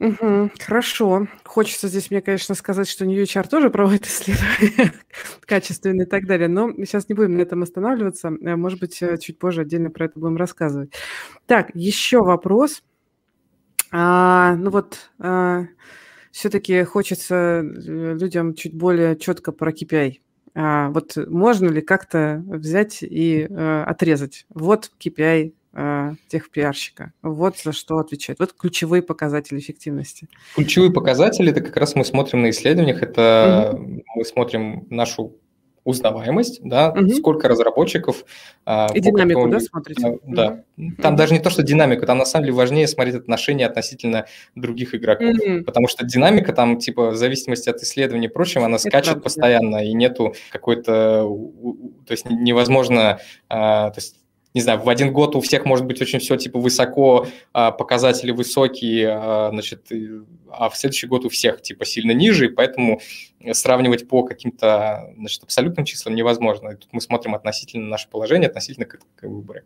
Угу, хорошо. Хочется здесь мне, конечно, сказать, что New HR тоже проводит исследования качественные и так далее, но сейчас не будем на этом останавливаться. Э, может быть, э, чуть позже отдельно про это будем рассказывать. Так, еще вопрос. А, ну вот, а, все-таки хочется э, людям чуть более четко про KPI вот можно ли как-то взять и а, отрезать? Вот KPI э, тех пиарщика. Вот за что отвечает. Вот ключевые показатели эффективности. Ключевые показатели, это как раз мы смотрим на исследованиях, это угу. мы смотрим нашу узнаваемость, да, угу. сколько разработчиков. А, И динамику, да, смотрите? Да. Угу. Там даже не то, что динамику, там на самом деле важнее смотреть отношения относительно других игроков, угу. потому что динамика там, типа, в зависимости от исследований и прочего, она Это скачет правда, постоянно, да. и нету какой-то, то есть невозможно, а, то есть не знаю, в один год у всех может быть очень все типа высоко, а, показатели высокие, а, значит, а в следующий год у всех типа сильно ниже, и поэтому сравнивать по каким-то значит, абсолютным числам невозможно. И тут мы смотрим относительно наше положение, относительно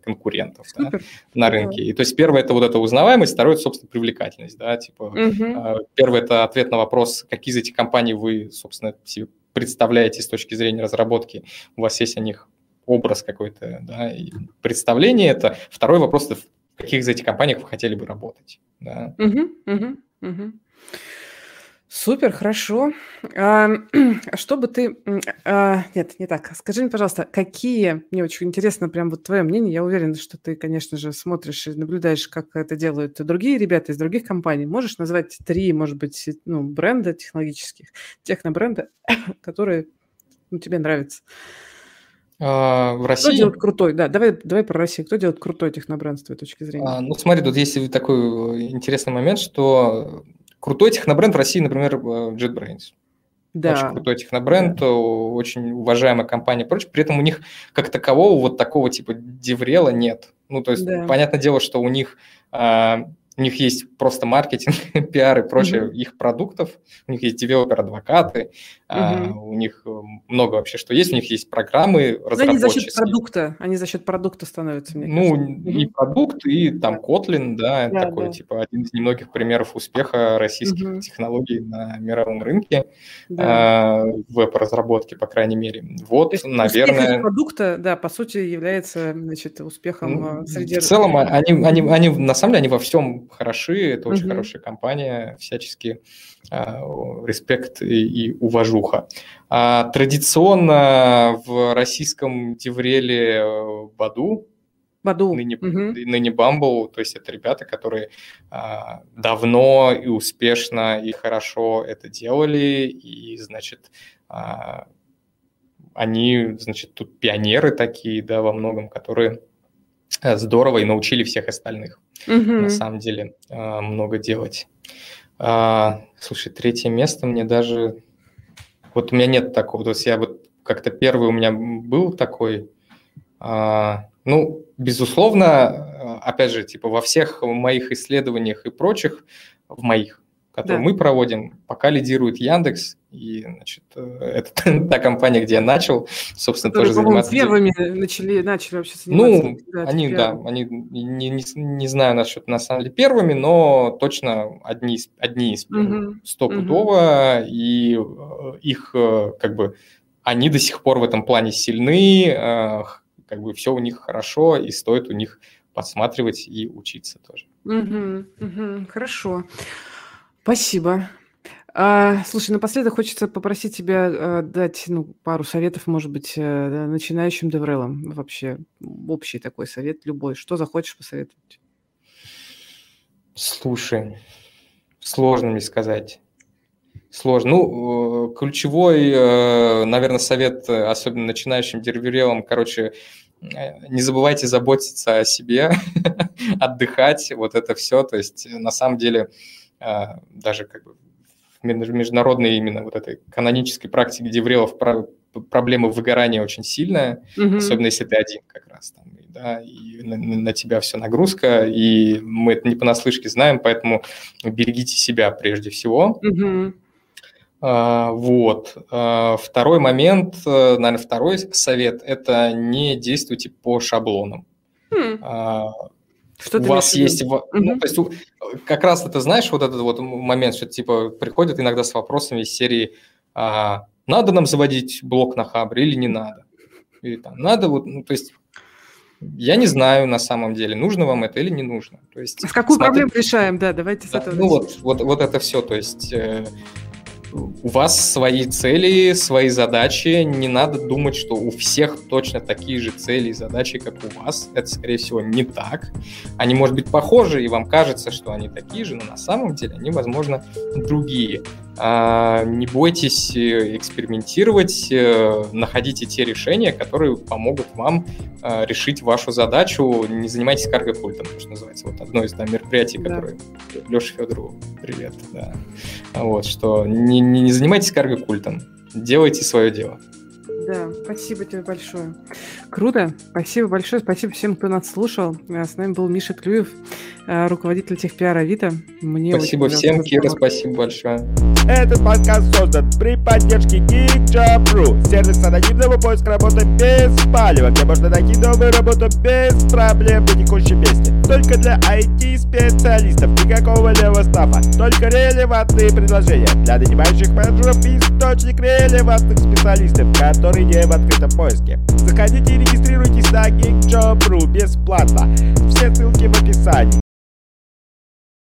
конкурентов да, на рынке. И то есть первое это вот эта узнаваемость, второе это, собственно, привлекательность. Да, типа, угу. Первое это ответ на вопрос, какие из этих компаний вы, собственно, себе представляете с точки зрения разработки, у вас есть о них образ какой-то, да, и представление это. Второй вопрос, в каких из этих компаниях вы хотели бы работать, да. Угу, угу, угу. Супер, хорошо. А, что бы ты... А, нет, не так. Скажи мне, пожалуйста, какие... Мне очень интересно прям вот твое мнение. Я уверена, что ты, конечно же, смотришь и наблюдаешь, как это делают другие ребята из других компаний. Можешь назвать три, может быть, ну, бренда технологических, технобренда, которые ну, тебе нравятся? А, в России... Кто делает крутой? Да, давай, давай про Россию. Кто делает крутой технобренд с твоей точки зрения? А, ну, смотри, тут есть такой интересный момент, что крутой технобренд в России, например, э, JetBrains. Да. Очень крутой технобренд, да. очень уважаемая компания и прочее. При этом у них как такового вот такого типа деврела нет. Ну, то есть, да. понятное дело, что у них а, у них есть просто маркетинг, пиар и прочее mm-hmm. их продуктов, у них есть девелопер-адвокаты, mm-hmm. а, у них э, много вообще что есть, у них есть программы разработческие. Они за счет продукта, они за счет продукта становятся, мне Ну, кажется. и mm-hmm. продукт, и там Kotlin, да, да такой, да. типа, один из немногих примеров успеха российских mm-hmm. технологий на мировом рынке да. а, веб-разработки, по крайней мере. Вот, То есть наверное... Продукта, да, по сути, является, значит, успехом ну, среди... В целом, они, они, они, на самом деле, они во всем хороши, это очень mm-hmm. хорошая компания, всячески а, респект и, и уважуха. А, традиционно в российском Девреле э, Баду, Баду. Ныне, угу. ныне Bumble, то есть это ребята, которые а, давно и успешно и хорошо это делали, и, значит, а, они, значит, тут пионеры такие, да, во многом, которые Э, здорово и научили всех остальных. Угу. На самом деле э, много делать. А, слушай, третье место мне даже... Вот у меня нет такого. То есть я вот как-то первый у меня был такой... А, ну, безусловно, э, опять же, типа во всех моих исследованиях и прочих, в моих, который да. мы проводим, пока лидирует Яндекс, и значит, э, это та компания, где я начал, собственно, Которые, тоже заниматься. первыми начали, начали вообще заниматься. Ну, да, они, да, они не, не, не знаю насчет на самом деле первыми, но точно одни из, одни из угу. стопудово, угу. и э, их э, как бы они до сих пор в этом плане сильны, как бы все у них хорошо, и стоит у них подсматривать и учиться тоже. Угу, угу, хорошо. Спасибо. А, слушай, напоследок хочется попросить тебя а, дать ну, пару советов, может быть, а, начинающим деврелам. Вообще, общий такой совет любой. Что захочешь посоветовать? Слушай, сложно мне сказать. Сложно. Ну, э, ключевой, э, наверное, совет, особенно начинающим деревелам, короче, не забывайте заботиться о себе, отдыхать, вот это все. То есть, на самом деле, даже как бы международной именно вот этой канонической практике деврелов проблема выгорания очень сильная, mm-hmm. особенно если ты один как раз там, да, и на, на тебя все нагрузка, и мы это не понаслышке знаем, поэтому берегите себя прежде всего. Mm-hmm. А, вот. А, второй момент, э, наверное, второй совет – это не действуйте по шаблонам. Mm. А, что у вас есть, угу. ну, то есть как раз это знаешь вот этот вот момент, что типа приходят иногда с вопросами из серии а, надо нам заводить блок на Хабре или не надо, или там надо вот, ну, то есть я не знаю на самом деле, нужно вам это или не нужно. То есть, с какую смотри... проблему решаем, да, давайте с да, этого. Ну вот, вот, вот это все, то есть э, у вас свои цели, свои задачи. Не надо думать, что у всех точно такие же цели и задачи, как у вас. Это, скорее всего, не так. Они, может быть, похожи, и вам кажется, что они такие же, но на самом деле они, возможно, другие. А, не бойтесь э, экспериментировать, э, находите те решения, которые помогут вам э, решить вашу задачу. Не занимайтесь карго-культом, что называется. Вот одно из да, мероприятий, да. которое Леша Федорову привет. Да. Вот, что не, не, не занимайтесь карго-культом, делайте свое дело. Да, спасибо тебе большое. Круто. Спасибо большое. Спасибо всем, кто нас слушал. С нами был Миша Клюев, э, руководитель техпиара Авито. Мне спасибо всем, Кира, спасибо большое. Этот подкаст создан при поддержке GeekJob.ru, сервис анонимного поиска работы без палева, где можно найти новую работу без проблем на текущем месте. Только для IT-специалистов, никакого левого стафа, только релевантные предложения для нанимающих менеджеров и источник релевантных специалистов, которые не в открытом поиске. Заходите и регистрируйтесь на GeekJob.ru бесплатно. Все ссылки в описании.